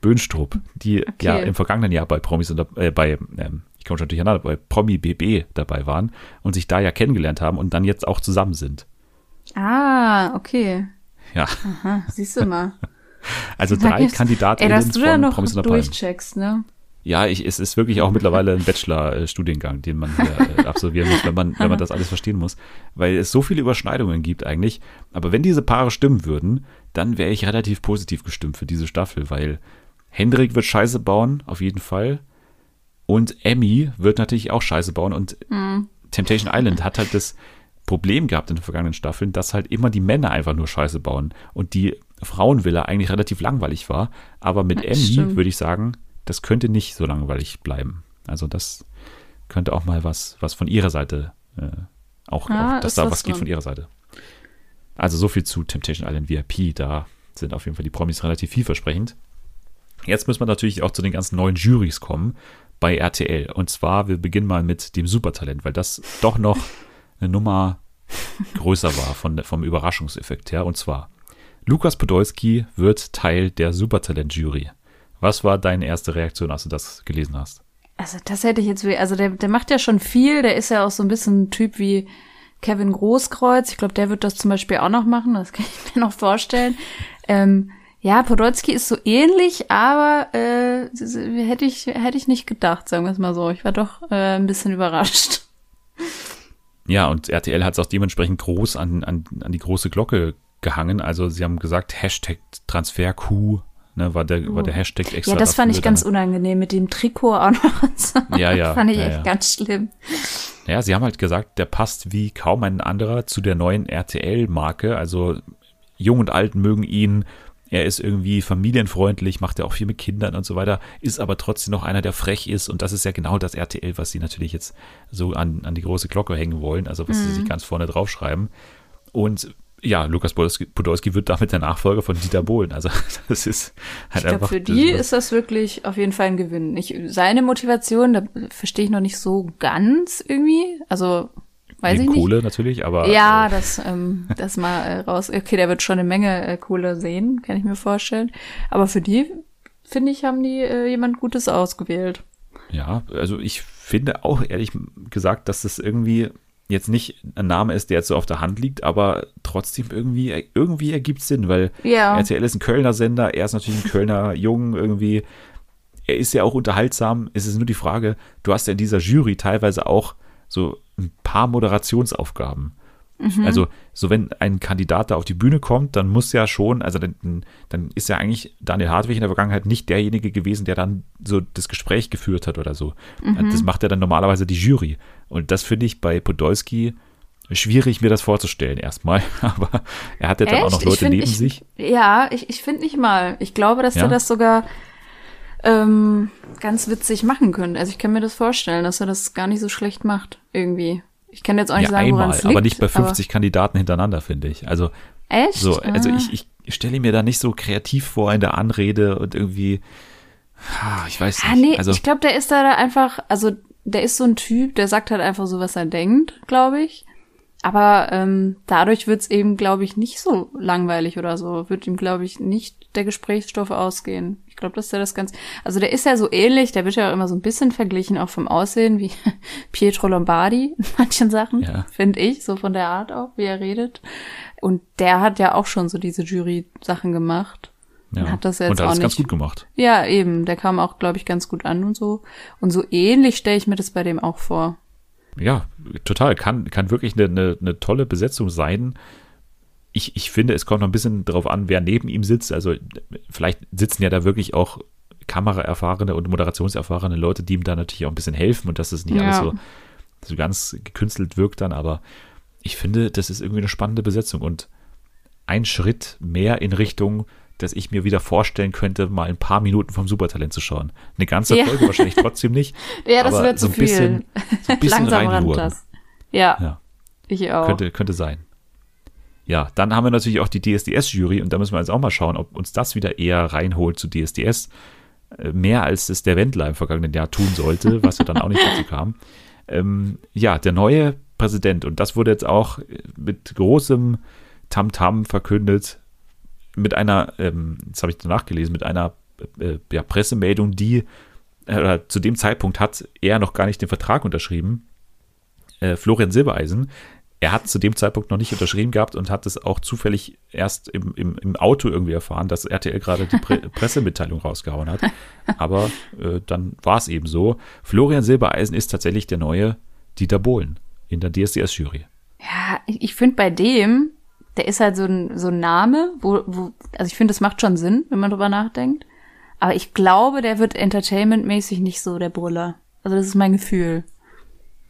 Böhnstrup, die okay. ja im vergangenen Jahr bei Promis in der, äh, bei, ähm, ich komme schon durcheinander, bei Promi BB dabei waren und sich da ja kennengelernt haben und dann jetzt auch zusammen sind. Ah, okay. Ja. Aha, siehst du mal. Also drei Kandidatinnen Ey, dass du da noch durchcheckst, ne? Ja, ich, es ist wirklich auch mittlerweile ein Bachelor-Studiengang, den man hier äh, absolvieren muss, wenn man, wenn man das alles verstehen muss. Weil es so viele Überschneidungen gibt eigentlich. Aber wenn diese Paare stimmen würden, dann wäre ich relativ positiv gestimmt für diese Staffel, weil Hendrik wird Scheiße bauen, auf jeden Fall. Und Emmy wird natürlich auch Scheiße bauen. Und mhm. Temptation Island hat halt das Problem gehabt in den vergangenen Staffeln, dass halt immer die Männer einfach nur Scheiße bauen. Und die Frauenvilla eigentlich relativ langweilig war. Aber mit Emmy würde ich sagen, das könnte nicht so langweilig bleiben. Also das könnte auch mal was, was von ihrer Seite äh, auch, ja, auch dass da was geht von ihrer Seite. Also so viel zu Temptation Island VIP. Da sind auf jeden Fall die Promis relativ vielversprechend. Jetzt müssen wir natürlich auch zu den ganzen neuen Jurys kommen bei RTL. Und zwar, wir beginnen mal mit dem Supertalent, weil das doch noch eine Nummer größer war von, vom Überraschungseffekt her. Und zwar, Lukas Podolski wird Teil der Supertalent-Jury. Was war deine erste Reaktion, als du das gelesen hast? Also das hätte ich jetzt, also der, der macht ja schon viel, der ist ja auch so ein bisschen ein Typ wie Kevin Großkreuz. Ich glaube, der wird das zum Beispiel auch noch machen, das kann ich mir noch vorstellen. ähm, ja, Podolski ist so ähnlich, aber äh, hätte ich hätte ich nicht gedacht, sagen wir es mal so. Ich war doch äh, ein bisschen überrascht. Ja, und RTL hat es auch dementsprechend groß an, an, an die große Glocke gehangen. Also sie haben gesagt, Hashtag TransferQ ne, war der, war der oh. Hashtag extra. Ja, das fand ich ganz unangenehm mit dem Trikot auch noch. Ja, ja. fand ich ja, echt ja. ganz schlimm. Ja, sie haben halt gesagt, der passt wie kaum ein anderer zu der neuen RTL-Marke. Also jung und alt mögen ihn. er ist irgendwie familienfreundlich, macht ja auch viel mit Kindern und so weiter, ist aber trotzdem noch einer, der frech ist. Und das ist ja genau das RTL, was sie natürlich jetzt so an, an die große Glocke hängen wollen, also was mhm. sie sich ganz vorne draufschreiben. Und ja, Lukas Podolski wird damit der Nachfolger von Dieter Bohlen. Also das ist halt ich einfach. Glaub, für die ist das wirklich auf jeden Fall ein Gewinn. Ich, seine Motivation, da verstehe ich noch nicht so ganz irgendwie. Also weiß Neben ich nicht. Kohle natürlich, aber. Ja, äh, das, ähm, das mal äh, raus. Okay, der wird schon eine Menge äh, Kohle sehen, kann ich mir vorstellen. Aber für die, finde ich, haben die äh, jemand Gutes ausgewählt. Ja, also ich finde auch ehrlich gesagt, dass das irgendwie jetzt nicht ein Name ist, der jetzt so auf der Hand liegt, aber trotzdem irgendwie, irgendwie ergibt Sinn, weil ja. RTL ist ein Kölner Sender, er ist natürlich ein Kölner Jungen irgendwie. Er ist ja auch unterhaltsam. Es ist nur die Frage, du hast ja in dieser Jury teilweise auch so ein paar Moderationsaufgaben. Mhm. Also, so wenn ein Kandidat da auf die Bühne kommt, dann muss ja schon, also dann, dann ist ja eigentlich Daniel Hartwig in der Vergangenheit nicht derjenige gewesen, der dann so das Gespräch geführt hat oder so. Mhm. Das macht ja dann normalerweise die Jury. Und das finde ich bei Podolski schwierig, mir das vorzustellen erstmal. Aber er hat ja dann auch noch Leute find, neben ich, sich. Ja, ich, ich finde nicht mal. Ich glaube, dass ja? er das sogar ähm, ganz witzig machen könnte. Also ich kann mir das vorstellen, dass er das gar nicht so schlecht macht, irgendwie. Ich kann jetzt auch nicht ja, sagen, es liegt. Aber nicht bei 50 Kandidaten hintereinander, finde ich. Also, Echt? So, also ah. ich, ich stelle mir da nicht so kreativ vor in der Anrede und irgendwie, ah, ich weiß nicht. Ah, nee, also, ich glaube, der ist da einfach, also der ist so ein Typ, der sagt halt einfach so, was er denkt, glaube ich. Aber ähm, dadurch wird's eben, glaube ich, nicht so langweilig oder so. Wird ihm, glaube ich, nicht der Gesprächsstoff ausgehen. Ich glaube, dass der das ganz. Also der ist ja so ähnlich, der wird ja auch immer so ein bisschen verglichen, auch vom Aussehen, wie Pietro Lombardi in manchen Sachen, ja. finde ich, so von der Art auch, wie er redet. Und der hat ja auch schon so diese Jury-Sachen gemacht. Ja. Und hat das jetzt und hat auch nicht. ganz gut gemacht. Ja, eben. Der kam auch, glaube ich, ganz gut an und so. Und so ähnlich stelle ich mir das bei dem auch vor ja, total. Kann, kann wirklich eine, eine, eine tolle Besetzung sein. Ich, ich finde, es kommt noch ein bisschen darauf an, wer neben ihm sitzt. Also vielleicht sitzen ja da wirklich auch kameraerfahrene und moderationserfahrene Leute, die ihm da natürlich auch ein bisschen helfen und dass es nicht ja. alles so, so ganz gekünstelt wirkt dann. Aber ich finde, das ist irgendwie eine spannende Besetzung und ein Schritt mehr in Richtung dass ich mir wieder vorstellen könnte, mal ein paar Minuten vom Supertalent zu schauen. Eine ganze Folge ja. wahrscheinlich trotzdem nicht. ja, das wird so ein bisschen, so ein bisschen Langsam das. Ja, ja, ich auch. Könnte, könnte sein. Ja, dann haben wir natürlich auch die DSDS-Jury und da müssen wir jetzt auch mal schauen, ob uns das wieder eher reinholt zu DSDS. Äh, mehr als es der Wendler im vergangenen Jahr tun sollte, was ja dann auch nicht dazu kam. Ähm, ja, der neue Präsident, und das wurde jetzt auch mit großem Tamtam -Tam verkündet, mit einer, ähm, das habe ich danach gelesen, mit einer äh, ja, Pressemeldung, die äh, zu dem Zeitpunkt hat er noch gar nicht den Vertrag unterschrieben. Äh, Florian Silbereisen, er hat zu dem Zeitpunkt noch nicht unterschrieben gehabt und hat es auch zufällig erst im, im, im Auto irgendwie erfahren, dass RTL gerade die Pre Pressemitteilung rausgehauen hat. Aber äh, dann war es eben so. Florian Silbereisen ist tatsächlich der neue Dieter Bohlen in der DSDS-Jury. Ja, ich finde bei dem, der ist halt so ein, so ein Name, wo, wo, also ich finde, das macht schon Sinn, wenn man drüber nachdenkt. Aber ich glaube, der wird entertainmentmäßig nicht so der Brüller. Also das ist mein Gefühl.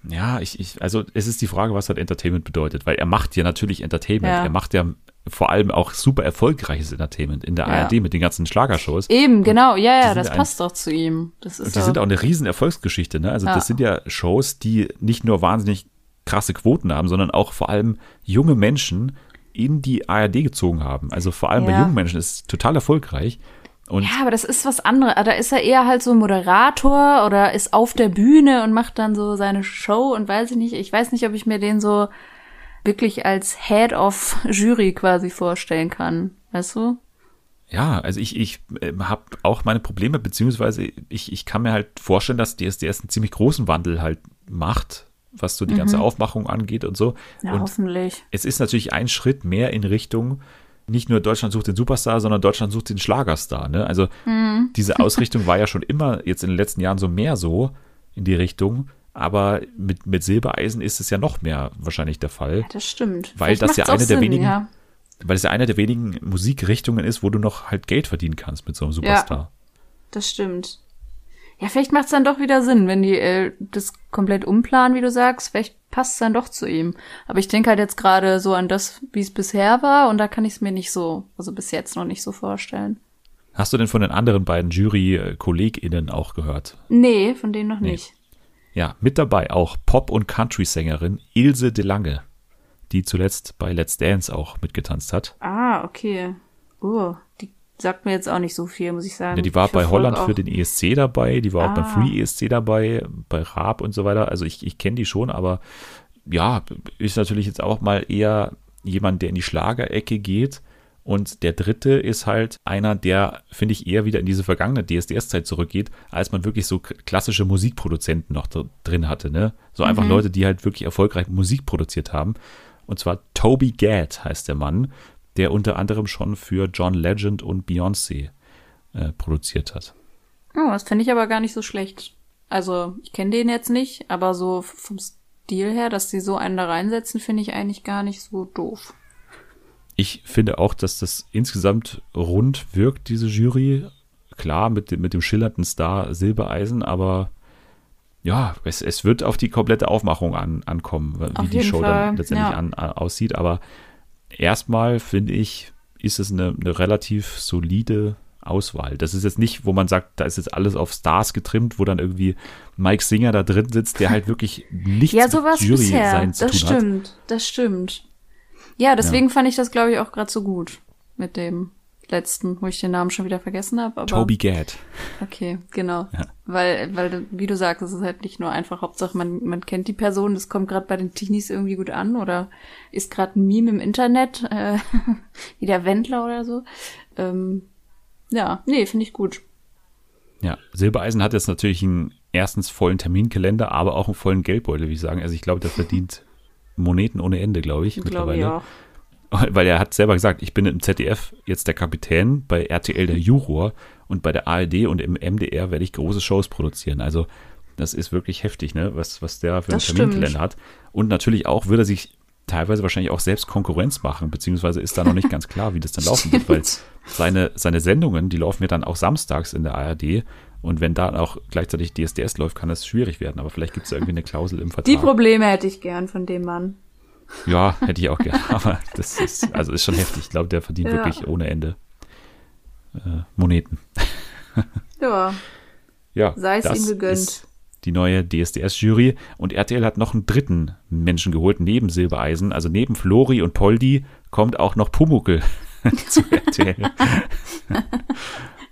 Ja, ich, ich, also es ist die Frage, was halt Entertainment bedeutet, weil er macht ja natürlich Entertainment. Ja. Er macht ja vor allem auch super erfolgreiches Entertainment in der ja. ARD mit den ganzen Schlagershows. Eben, genau, ja, ja, das passt doch zu ihm. Das ist und die sind auch eine riesen Erfolgsgeschichte, ne? Also ja. das sind ja Shows, die nicht nur wahnsinnig krasse Quoten haben, sondern auch vor allem junge Menschen in die ARD gezogen haben. Also vor allem ja. bei jungen Menschen ist es total erfolgreich. Und ja, aber das ist was anderes. Da ist er eher halt so ein Moderator oder ist auf der Bühne und macht dann so seine Show und weiß ich nicht. Ich weiß nicht, ob ich mir den so wirklich als Head of Jury quasi vorstellen kann. Weißt du? Ja, also ich, ich äh, habe auch meine Probleme, beziehungsweise ich, ich kann mir halt vorstellen, dass DSDS einen ziemlich großen Wandel halt macht was so die mhm. ganze Aufmachung angeht und so. Ja, und hoffentlich. Es ist natürlich ein Schritt mehr in Richtung nicht nur Deutschland sucht den Superstar, sondern Deutschland sucht den Schlagerstar. Ne? Also mhm. diese Ausrichtung war ja schon immer jetzt in den letzten Jahren so mehr so in die Richtung. Aber mit, mit Silbereisen ist es ja noch mehr wahrscheinlich der Fall. Ja, das stimmt. Weil Vielleicht das ja eine Sinn, der wenigen, ja. weil es ja eine der wenigen Musikrichtungen ist, wo du noch halt Geld verdienen kannst mit so einem Superstar. Ja, das stimmt. Ja, vielleicht macht es dann doch wieder Sinn, wenn die äh, das komplett umplanen, wie du sagst. Vielleicht passt dann doch zu ihm. Aber ich denke halt jetzt gerade so an das, wie es bisher war, und da kann ich es mir nicht so, also bis jetzt noch nicht so vorstellen. Hast du denn von den anderen beiden Jury-KollegInnen auch gehört? Nee, von denen noch nee. nicht. Ja, mit dabei auch Pop- und Country-Sängerin Ilse de Lange, die zuletzt bei Let's Dance auch mitgetanzt hat. Ah, okay. Oh, die sagt mir jetzt auch nicht so viel, muss ich sagen. Ja, die war bei Holland auch. für den ESC dabei, die war ah. auch beim ah. Free ESC dabei, bei Raab und so weiter. Also ich, ich kenne die schon, aber ja, ist natürlich jetzt auch mal eher jemand, der in die Schlagerecke geht. Und der dritte ist halt einer, der, finde ich, eher wieder in diese vergangene DSDS-Zeit zurückgeht, als man wirklich so klassische Musikproduzenten noch drin hatte. Ne? So einfach mhm. Leute, die halt wirklich erfolgreich Musik produziert haben. Und zwar Toby Gadd heißt der Mann, der unter anderem schon für John Legend und Beyoncé äh, produziert hat. Oh, das finde ich aber gar nicht so schlecht. Also, ich kenne den jetzt nicht, aber so vom Stil her, dass sie so einen da reinsetzen, finde ich eigentlich gar nicht so doof ich finde auch, dass das insgesamt rund wirkt, diese Jury. Klar, mit dem, mit dem schillernden Star Silbereisen, aber ja, es, es wird auf die komplette Aufmachung an, ankommen, wie auf die Show Fall. dann letztendlich ja. an, aussieht. Aber erstmal finde ich, ist es eine, eine relativ solide Auswahl. Das ist jetzt nicht, wo man sagt, da ist jetzt alles auf Stars getrimmt, wo dann irgendwie Mike Singer da drin sitzt, der halt wirklich nichts ja, sowas mit Jury bisher. sein zu das tun stimmt, hat. Das stimmt, das stimmt. Ja, deswegen ja. fand ich das, glaube ich, auch gerade so gut mit dem letzten, wo ich den Namen schon wieder vergessen habe. Aber Toby Gadd. Okay, genau. Ja. Weil, weil, wie du sagst, es ist halt nicht nur einfach, Hauptsache man, man kennt die Person, das kommt gerade bei den Teenies irgendwie gut an oder ist gerade ein Meme im Internet, äh, wie der Wendler oder so. Ähm, ja, nee, finde ich gut. Ja, Silbereisen hat jetzt natürlich einen erstens vollen Terminkalender, aber auch einen vollen Geldbeutel, wie ich sagen. Also ich glaube, der verdient Moneten ohne Ende, glaube ich, glaube mittlerweile. Ja. Weil er hat selber gesagt, ich bin im ZDF jetzt der Kapitän, bei RTL der Juror und bei der ARD und im MDR werde ich große Shows produzieren. Also das ist wirklich heftig, ne? was, was der für einen Terminkalender hat. Und natürlich auch würde er sich teilweise wahrscheinlich auch selbst Konkurrenz machen, beziehungsweise ist da noch nicht ganz klar, wie das dann laufen wird, weil seine, seine Sendungen, die laufen ja dann auch samstags in der ARD und wenn da auch gleichzeitig DSDS läuft, kann das schwierig werden. Aber vielleicht gibt es irgendwie eine Klausel im Vertrag. Die Probleme hätte ich gern von dem Mann. Ja, hätte ich auch gern. Aber das ist, also ist schon heftig. Ich glaube, der verdient ja. wirklich ohne Ende äh, Moneten. Ja. ja. Sei es ihm gegönnt. die neue DSDS-Jury. Und RTL hat noch einen dritten Menschen geholt, neben Silbereisen. Also neben Flori und Poldi kommt auch noch Pumuckel zu RTL.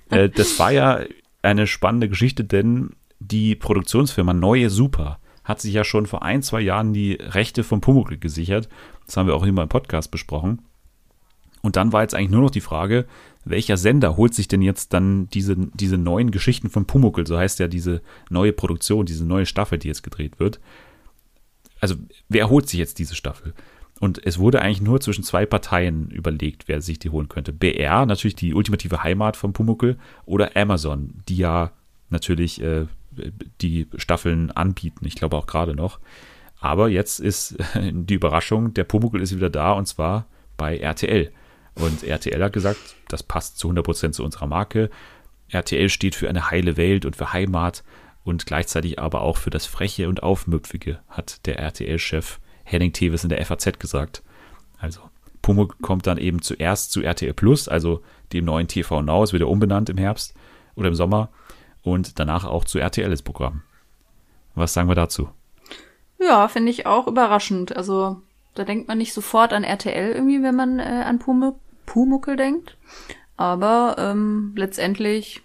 äh, das war ja eine spannende Geschichte, denn die Produktionsfirma Neue Super hat sich ja schon vor ein, zwei Jahren die Rechte von Pumuckl gesichert. Das haben wir auch immer im Podcast besprochen. Und dann war jetzt eigentlich nur noch die Frage, welcher Sender holt sich denn jetzt dann diese, diese neuen Geschichten von Pumuckl, so heißt ja diese neue Produktion, diese neue Staffel, die jetzt gedreht wird. Also wer holt sich jetzt diese Staffel? Und es wurde eigentlich nur zwischen zwei Parteien überlegt, wer sich die holen könnte. BR, natürlich die ultimative Heimat von Pumuckel, oder Amazon, die ja natürlich äh, die Staffeln anbieten. Ich glaube auch gerade noch. Aber jetzt ist die Überraschung, der Pumuckel ist wieder da und zwar bei RTL. Und RTL hat gesagt, das passt zu 100% zu unserer Marke. RTL steht für eine heile Welt und für Heimat und gleichzeitig aber auch für das Freche und Aufmüpfige, hat der RTL-Chef Henning Tevis in der FAZ gesagt. Also Pumuck kommt dann eben zuerst zu RTL Plus, also dem neuen TV Now, es wird ja umbenannt im Herbst oder im Sommer und danach auch zu RTLs Programm. Was sagen wir dazu? Ja, finde ich auch überraschend. Also da denkt man nicht sofort an RTL irgendwie, wenn man äh, an Pumuck, Pumuckel denkt. Aber ähm, letztendlich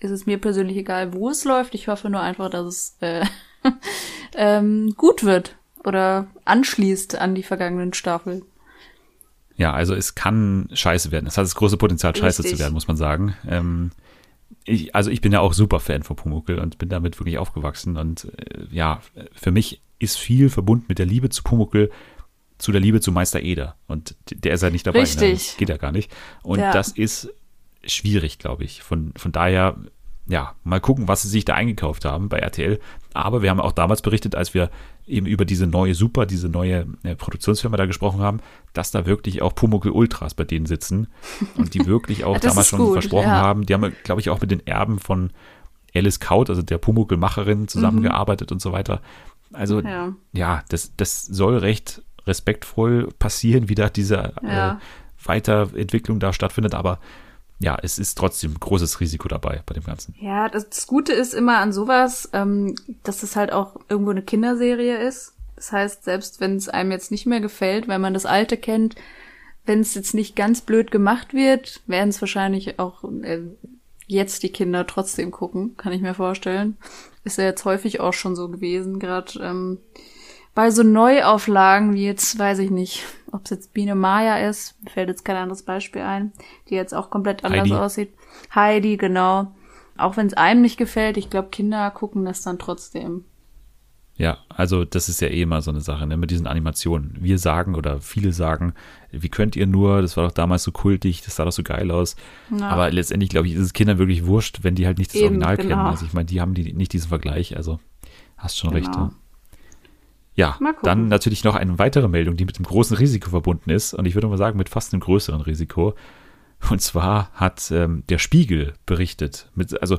ist es mir persönlich egal, wo es läuft. Ich hoffe nur einfach, dass es äh, ähm, gut wird oder anschließt an die vergangenen Staffeln. Ja, also es kann scheiße werden. Es hat das große Potenzial, scheiße Richtig. zu werden, muss man sagen. Ähm, ich, also ich bin ja auch super Fan von Pumuckl und bin damit wirklich aufgewachsen. Und äh, ja, für mich ist viel verbunden mit der Liebe zu Pumuckl, zu der Liebe zu Meister Eder. Und der ist ja nicht dabei. Ne? Richtig. Ne? Geht ja gar nicht. Und ja. das ist schwierig, glaube ich. Von, von daher ja, mal gucken, was sie sich da eingekauft haben bei RTL. Aber wir haben auch damals berichtet, als wir eben über diese neue Super, diese neue äh, Produktionsfirma da gesprochen haben, dass da wirklich auch Pumuckl Ultras bei denen sitzen und die wirklich auch damals schon gut, versprochen ja. haben. Die haben, glaube ich, auch mit den Erben von Alice Kaut, also der Pumuckl-Macherin, zusammengearbeitet mhm. und so weiter. Also ja, ja das, das soll recht respektvoll passieren, wie da diese ja. äh, Weiterentwicklung da stattfindet, aber ja, es ist trotzdem großes Risiko dabei bei dem Ganzen. Ja, das, Gute ist immer an sowas, ähm, dass es halt auch irgendwo eine Kinderserie ist. Das heißt, selbst wenn es einem jetzt nicht mehr gefällt, wenn man das Alte kennt, wenn es jetzt nicht ganz blöd gemacht wird, werden es wahrscheinlich auch äh, jetzt die Kinder trotzdem gucken, kann ich mir vorstellen. Ist ja jetzt häufig auch schon so gewesen, gerade ähm, bei so Neuauflagen wie jetzt, weiß ich nicht, ob es jetzt Biene Maya ist, mir fällt jetzt kein anderes Beispiel ein, die jetzt auch komplett anders Heidi. aussieht. Heidi, genau. Auch wenn es einem nicht gefällt, ich glaube, Kinder gucken das dann trotzdem. Ja, also das ist ja eh immer so eine Sache, ne, mit diesen Animationen. Wir sagen oder viele sagen, wie könnt ihr nur, das war doch damals so kultig, das sah doch so geil aus. Ja. Aber letztendlich, glaube ich, ist es Kindern wirklich wurscht, wenn die halt nicht das Eben, Original genau. kennen. Also ich meine, die haben die, nicht diesen Vergleich, also hast schon genau. recht. Ja. Ja, dann natürlich noch eine weitere Meldung, die mit einem großen Risiko verbunden ist. Und ich würde mal sagen, mit fast einem größeren Risiko. Und zwar hat ähm, der Spiegel berichtet, mit, also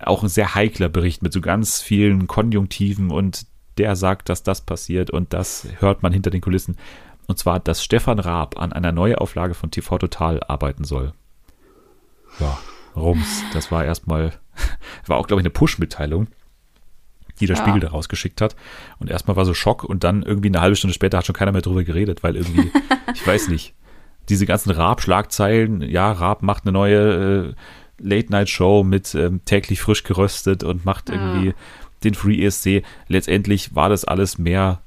auch ein sehr heikler Bericht mit so ganz vielen Konjunktiven und der sagt, dass das passiert und das hört man hinter den Kulissen. Und zwar, dass Stefan Raab an einer Neuauflage von TV Total arbeiten soll. Ja, Rums. Das war erstmal, war auch, glaube ich, eine Push-Mitteilung die der ja. Spiegel da rausgeschickt hat. Und erstmal war so Schock und dann irgendwie eine halbe Stunde später hat schon keiner mehr drüber geredet, weil irgendwie, ich weiß nicht, diese ganzen Raab-Schlagzeilen, ja, Raab macht eine neue äh, Late-Night-Show mit ähm, täglich frisch geröstet und macht irgendwie ja. den Free ESC. Letztendlich war das alles mehr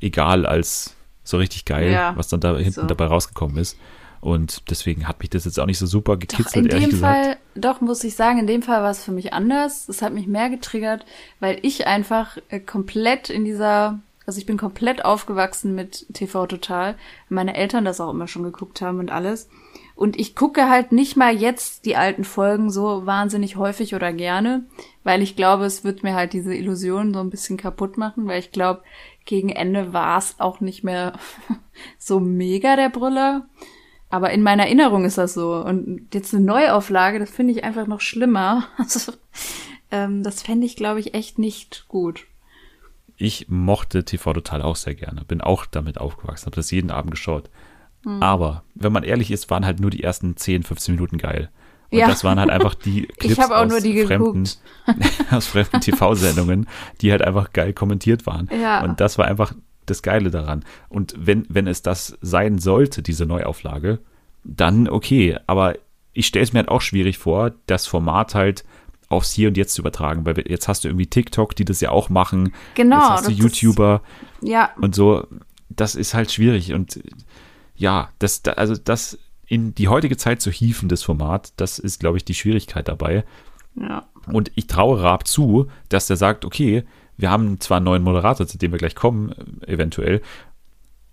egal als so richtig geil, ja, was dann da hinten so. dabei rausgekommen ist. Und deswegen hat mich das jetzt auch nicht so super gekitzelt, doch, in dem gesagt. Fall, doch, muss ich sagen, in dem Fall war es für mich anders. Es hat mich mehr getriggert, weil ich einfach äh, komplett in dieser, also ich bin komplett aufgewachsen mit TV Total. Meine Eltern das auch immer schon geguckt haben und alles. Und ich gucke halt nicht mal jetzt die alten Folgen so wahnsinnig häufig oder gerne, weil ich glaube, es wird mir halt diese Illusion so ein bisschen kaputt machen, weil ich glaube, gegen Ende war es auch nicht mehr so mega der Brüller. Aber in meiner Erinnerung ist das so. Und jetzt eine Neuauflage, das finde ich einfach noch schlimmer. Also, ähm, das fände ich, glaube ich, echt nicht gut. Ich mochte TV Total auch sehr gerne. Bin auch damit aufgewachsen, habe das jeden Abend geschaut. Hm. Aber, wenn man ehrlich ist, waren halt nur die ersten 10, 15 Minuten geil. Und ja. das waren halt einfach die Clips aus, fremden, aus fremden TV-Sendungen, die halt einfach geil kommentiert waren. Ja. Und das war einfach das Geile daran. Und wenn, wenn es das sein sollte, diese Neuauflage, dann okay. Aber ich stelle es mir halt auch schwierig vor, das Format halt aufs Hier und Jetzt zu übertragen, weil jetzt hast du irgendwie TikTok, die das ja auch machen. Genau. Jetzt hast du YouTuber. Ist, ja. Und so, das ist halt schwierig. Und ja, das, also das in die heutige Zeit zu hieven, das Format, das ist, glaube ich, die Schwierigkeit dabei. Ja. Und ich traue Raab zu, dass der sagt, okay, wir haben zwar einen neuen Moderator, zu dem wir gleich kommen, äh, eventuell,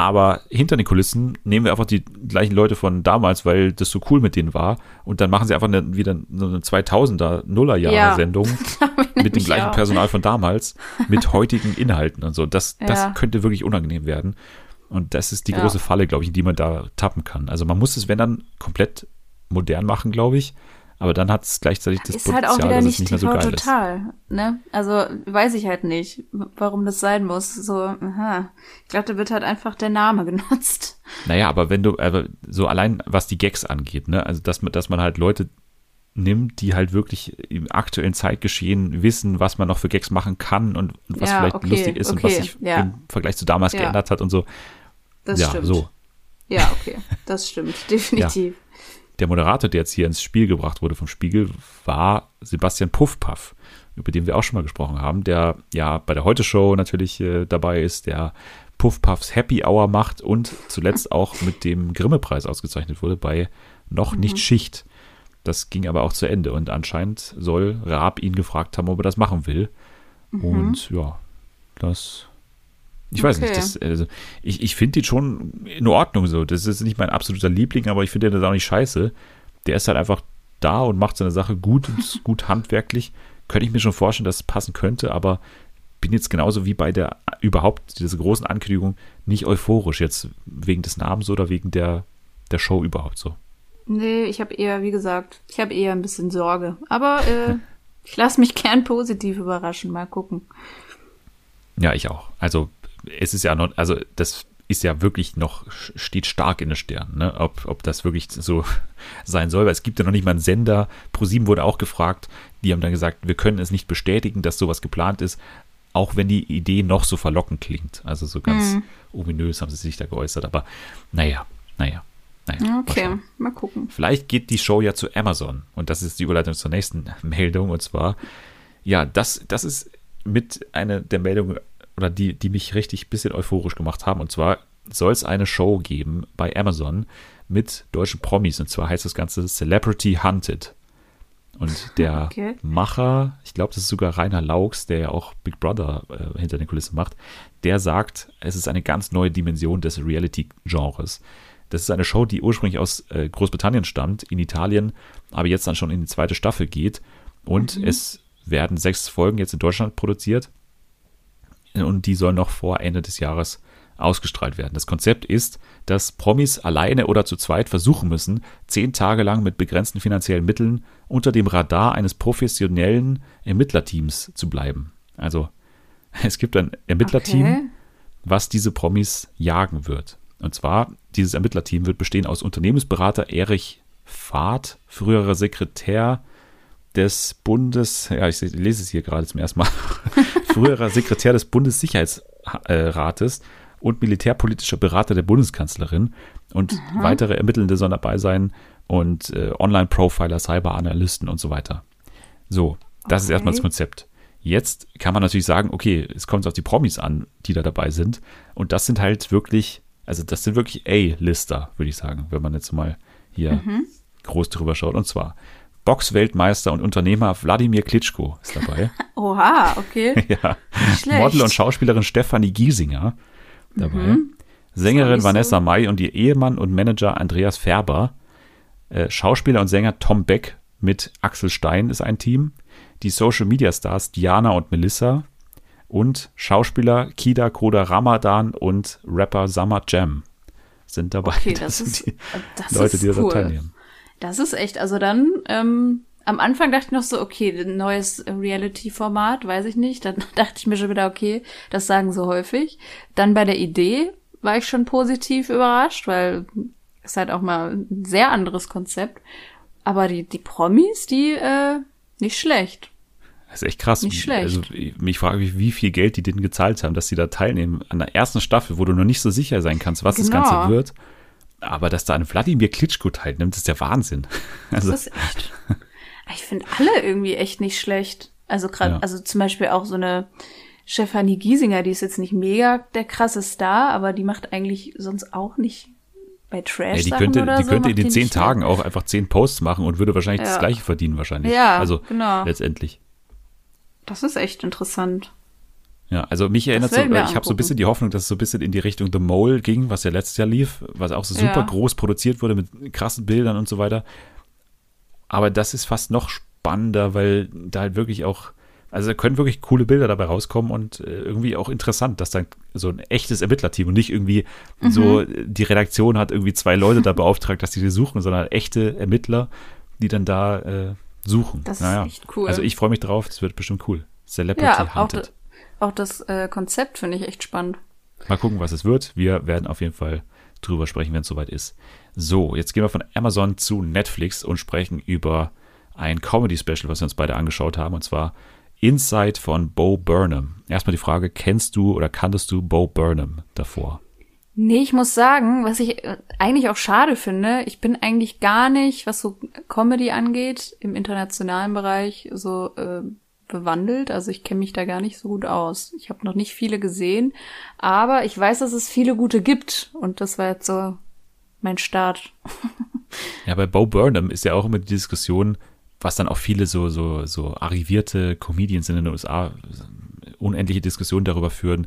aber hinter den Kulissen nehmen wir einfach die gleichen Leute von damals, weil das so cool mit denen war. Und dann machen sie einfach eine, wieder so eine 2000er Nullerjahre-Sendung ja, mit dem gleichen auch. Personal von damals, mit heutigen Inhalten und so. Das, ja. das könnte wirklich unangenehm werden. Und das ist die ja. große Falle, glaube ich, in die man da tappen kann. Also man muss es, wenn dann, komplett modern machen, glaube ich. Aber dann hat es gleichzeitig das ist Potenzial, halt auch wieder nicht, nicht mehr so geil total, ist. Ne? Also weiß ich halt nicht, warum das sein muss. So, aha. Ich glaube, da wird halt einfach der Name genutzt. Naja, aber wenn du, aber so allein was die Gags angeht, ne, also dass man, dass man halt Leute nimmt, die halt wirklich im aktuellen Zeitgeschehen wissen, was man noch für Gags machen kann und, und was ja, vielleicht okay, lustig ist okay, und was sich ja. im Vergleich zu damals ja. geändert hat und so. Das ja, stimmt. so. Ja, okay, das stimmt, definitiv der Moderator, der jetzt hier ins Spiel gebracht wurde vom Spiegel, war Sebastian Puffpaff, über den wir auch schon mal gesprochen haben, der ja bei der Heute-Show natürlich äh, dabei ist, der Puffpaffs Happy Hour macht und zuletzt auch mit dem Grimme-Preis ausgezeichnet wurde bei Noch nicht mhm. Schicht. Das ging aber auch zu Ende und anscheinend soll Raab ihn gefragt haben, ob er das machen will. Mhm. Und ja, das ich weiß okay. nicht, das, also ich, ich finde den schon in Ordnung so. Das ist nicht mein absoluter Liebling, aber ich finde den auch nicht scheiße. Der ist halt einfach da und macht seine Sache gut und gut handwerklich. Könnte ich mir schon vorstellen, dass es passen könnte, aber bin jetzt genauso wie bei der überhaupt dieser großen Ankündigung nicht euphorisch jetzt wegen des Namens oder wegen der, der Show überhaupt so. Nee, ich habe eher, wie gesagt, ich habe eher ein bisschen Sorge. Aber äh, ich lasse mich gern positiv überraschen. Mal gucken. Ja, ich auch. Also es ist ja noch, also das ist ja wirklich noch, steht stark in den Sternen, ne? ob, ob das wirklich so sein soll, weil es gibt ja noch nicht mal einen Sender. ProSieben wurde auch gefragt, die haben dann gesagt, wir können es nicht bestätigen, dass sowas geplant ist, auch wenn die Idee noch so verlockend klingt. Also so ganz mhm. ominös haben sie sich da geäußert, aber naja, naja. Naja, okay, mal, gucken. Vielleicht geht die Show ja zu Amazon und das ist die Überleitung zur nächsten Meldung und zwar, ja, das, das ist mit einer der Meldungen oder die, die mich richtig ein bisschen euphorisch gemacht haben. Und zwar soll es eine Show geben bei Amazon mit deutschen Promis. Und zwar heißt das Ganze Celebrity Hunted. Und der okay. Macher, ich glaube, das ist sogar Rainer Laux, der ja auch Big Brother äh, hinter den Kulissen macht, der sagt, es ist eine ganz neue Dimension des Reality-Genres. Das ist eine Show, die ursprünglich aus äh, Großbritannien stammt, in Italien, aber jetzt dann schon in die zweite Staffel geht. Und mhm. es werden sechs Folgen jetzt in Deutschland produziert und die sollen noch vor Ende des Jahres ausgestrahlt werden. Das Konzept ist, dass Promis alleine oder zu zweit versuchen müssen, zehn Tage lang mit begrenzten finanziellen Mitteln unter dem Radar eines professionellen Ermittlerteams zu bleiben. Also es gibt ein Ermittlerteam, okay. was diese Promis jagen wird. Und zwar, dieses Ermittlerteam wird bestehen aus Unternehmensberater Erich Fahrt, früherer Sekretär des Bundes, ja, ich lese es hier gerade zum ersten Mal, früherer Sekretär des Bundessicherheitsrates und militärpolitischer Berater der Bundeskanzlerin und mhm. weitere Ermittelnde sollen dabei sein und äh, Online-Profiler, Cyberanalysten und so weiter. So, das okay. ist erstmal das Konzept. Jetzt kann man natürlich sagen, okay, es kommt auf die Promis an, die da dabei sind. Und das sind halt wirklich, also das sind wirklich A-Lister, würde ich sagen, wenn man jetzt mal hier mhm. groß drüber schaut. Und zwar Boxweltmeister und Unternehmer Wladimir Klitschko ist dabei. Oha, okay. ja. Model und Schauspielerin Stefanie Giesinger dabei. Mhm. Sängerin Vanessa so. May und ihr Ehemann und Manager Andreas Färber. Äh, Schauspieler und Sänger Tom Beck mit Axel Stein ist ein Team. Die Social Media Stars Diana und Melissa. Und Schauspieler Kida Koda Ramadan und Rapper Summer Jam sind dabei. Okay, das, das sind die das Leute, die cool. da teilnehmen. Das ist echt, also dann, ähm, am Anfang dachte ich noch so, okay, neues Reality-Format, weiß ich nicht. Dann dachte ich mir schon wieder, okay, das sagen sie häufig. Dann bei der Idee war ich schon positiv überrascht, weil es halt auch mal ein sehr anderes Konzept. Aber die, die Promis, die, äh, nicht schlecht. Das ist echt krass. Nicht schlecht. Also, mich frage ich, wie viel Geld die denen gezahlt haben, dass sie da teilnehmen an der ersten Staffel, wo du noch nicht so sicher sein kannst, was genau. das Ganze wird. Aber dass da ein Wladimir Klitschko teilnimmt, ist der Wahnsinn. Also, das ist echt. Ich finde alle irgendwie echt nicht schlecht. Also gerade, ja. also zum Beispiel auch so eine Stefanie Giesinger, die ist jetzt nicht mega der krasse Star, aber die macht eigentlich sonst auch nicht bei Trash. Ja, die könnte, oder die so, könnte in den zehn Tagen auch einfach zehn Posts machen und würde wahrscheinlich ja. das gleiche verdienen wahrscheinlich. Ja, also genau. letztendlich. Das ist echt interessant. Ja, also mich erinnert so, ich habe so ein bisschen die Hoffnung, dass es so ein bisschen in die Richtung The Mole ging, was ja letztes Jahr lief, was auch so super ja. groß produziert wurde mit krassen Bildern und so weiter. Aber das ist fast noch spannender, weil da halt wirklich auch, also da können wirklich coole Bilder dabei rauskommen und äh, irgendwie auch interessant, dass dann so ein echtes Ermittlerteam und nicht irgendwie mhm. so die Redaktion hat irgendwie zwei Leute da beauftragt, dass die die suchen, sondern echte Ermittler, die dann da äh, suchen. Das naja. ist echt cool. Also ich freue mich drauf, das wird bestimmt cool. Celebrity ja, Hunted. Auch das äh, Konzept finde ich echt spannend. Mal gucken, was es wird. Wir werden auf jeden Fall drüber sprechen, wenn es soweit ist. So, jetzt gehen wir von Amazon zu Netflix und sprechen über ein Comedy-Special, was wir uns beide angeschaut haben, und zwar Inside von Bo Burnham. Erstmal die Frage, kennst du oder kanntest du Bo Burnham davor? Nee, ich muss sagen, was ich äh, eigentlich auch schade finde, ich bin eigentlich gar nicht, was so Comedy angeht, im internationalen Bereich so äh, bewandelt. Also ich kenne mich da gar nicht so gut aus. Ich habe noch nicht viele gesehen, aber ich weiß, dass es viele gute gibt. Und das war jetzt so mein Start. ja, bei Bo Burnham ist ja auch immer die Diskussion, was dann auch viele so, so, so arrivierte Comedians in den USA unendliche Diskussionen darüber führen,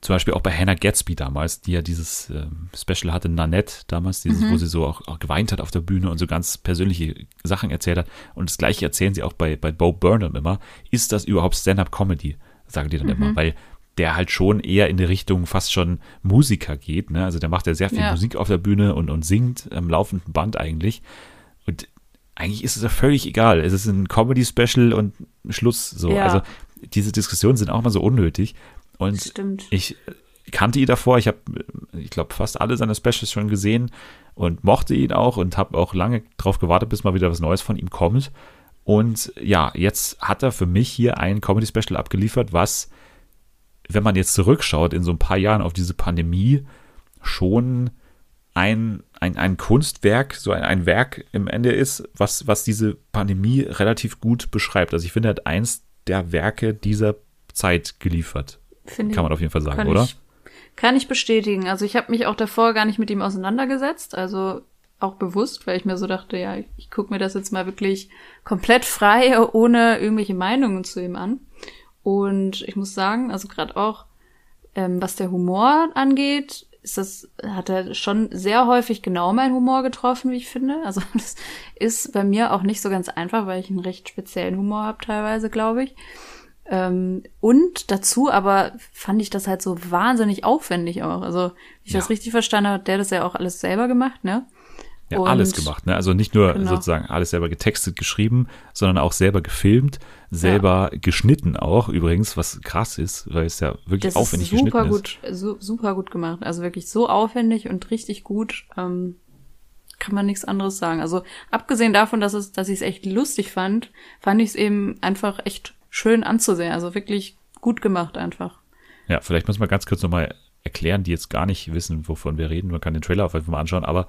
zum Beispiel auch bei Hannah Gatsby damals, die ja dieses ähm, Special hatte, Nanette damals, dieses, mhm. wo sie so auch, auch, geweint hat auf der Bühne und so ganz persönliche Sachen erzählt hat. Und das gleiche erzählen sie auch bei, bei Bo Burnham immer. Ist das überhaupt Stand-up-Comedy? Sagen die dann mhm. immer, weil der halt schon eher in die Richtung fast schon Musiker geht. Ne? Also der macht ja sehr viel ja. Musik auf der Bühne und, und singt am laufenden Band eigentlich. Und eigentlich ist es ja völlig egal. Es ist ein Comedy-Special und Schluss so. Ja. Also diese Diskussionen sind auch mal so unnötig. Und Stimmt. ich kannte ihn davor. Ich habe, ich glaube, fast alle seine Specials schon gesehen und mochte ihn auch und habe auch lange drauf gewartet, bis mal wieder was Neues von ihm kommt. Und ja, jetzt hat er für mich hier ein Comedy-Special abgeliefert, was, wenn man jetzt zurückschaut in so ein paar Jahren auf diese Pandemie, schon ein, ein, ein Kunstwerk, so ein, ein Werk im Ende ist, was, was diese Pandemie relativ gut beschreibt. Also ich finde, er hat eins der Werke dieser Zeit geliefert. Finde Kann man auf jeden Fall sagen, oder? Ich, kann ich bestätigen. Also ich habe mich auch davor gar nicht mit ihm auseinandergesetzt, also auch bewusst, weil ich mir so dachte, ja, ich, ich gucke mir das jetzt mal wirklich komplett frei, ohne irgendwelche Meinungen zu ihm an. Und ich muss sagen, also gerade auch, ähm, was der Humor angeht, ist das, hat er schon sehr häufig genau meinen Humor getroffen, wie ich finde. Also das ist bei mir auch nicht so ganz einfach, weil ich einen recht speziellen Humor habe teilweise, glaube ich. Ähm, und dazu aber fand ich das halt so wahnsinnig aufwendig auch. Also, ich ja. das richtig verstanden habe, der das ja auch alles selber gemacht, ne? Ja, und, alles gemacht, ne? Also nicht nur genau. sozusagen alles selber getextet, geschrieben, sondern auch selber gefilmt, selber ja. geschnitten auch, übrigens, was krass ist, weil es ja wirklich das aufwendig ist super geschnitten gut, ist. So, super gut gemacht. Also wirklich so aufwendig und richtig gut. Ähm, kann man nichts anderes sagen. Also abgesehen davon, dass es, dass ich es echt lustig fand, fand ich es eben einfach echt schön anzusehen. Also wirklich gut gemacht einfach. Ja, vielleicht muss man ganz kurz nochmal erklären, die jetzt gar nicht wissen, wovon wir reden. Man kann den Trailer auf jeden Fall mal anschauen, aber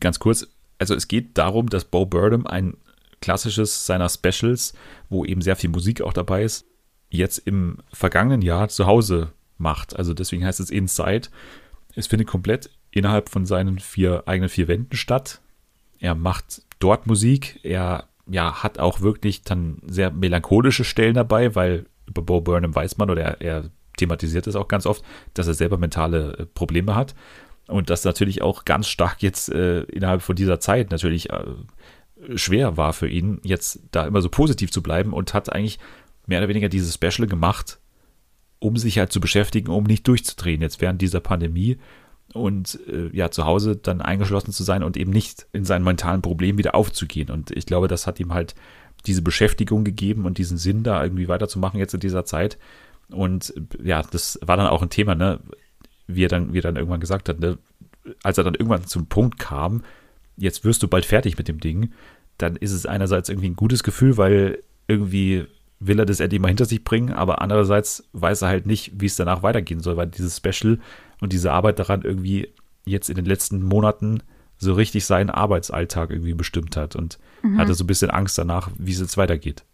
ganz kurz, also es geht darum, dass Bo Burnham ein klassisches seiner Specials, wo eben sehr viel Musik auch dabei ist, jetzt im vergangenen Jahr zu Hause macht. Also deswegen heißt es Inside. Es findet komplett innerhalb von seinen vier eigenen vier Wänden statt. Er macht dort Musik. Er ja, hat auch wirklich dann sehr melancholische Stellen dabei, weil über Bo Burnham weiß man oder er, er thematisiert es auch ganz oft, dass er selber mentale äh, Probleme hat. Und das natürlich auch ganz stark jetzt äh, innerhalb von dieser Zeit natürlich äh, schwer war für ihn, jetzt da immer so positiv zu bleiben und hat eigentlich mehr oder weniger dieses Special gemacht, um sich halt zu beschäftigen, um nicht durchzudrehen jetzt während dieser Pandemie und äh, ja zu Hause dann eingeschlossen zu sein und eben nicht in seinen mentalen Problemen wieder aufzugehen. Und ich glaube, das hat ihm halt diese Beschäftigung gegeben und diesen Sinn da irgendwie weiterzumachen jetzt in dieser Zeit. Und ja, das war dann auch ein Thema, ne, wie er dann, wie er dann irgendwann gesagt hat, ne, als er dann irgendwann zum Punkt kam, jetzt wirst du bald fertig mit dem Ding, dann ist es einerseits irgendwie ein gutes Gefühl, weil irgendwie will er das endlich mal hinter sich bringen, aber andererseits weiß er halt nicht, wie es danach weitergehen soll, weil dieses Special und diese Arbeit daran irgendwie jetzt in den letzten Monaten so richtig seinen Arbeitsalltag irgendwie bestimmt hat und mhm. hatte so ein bisschen Angst danach, wie es jetzt weitergeht.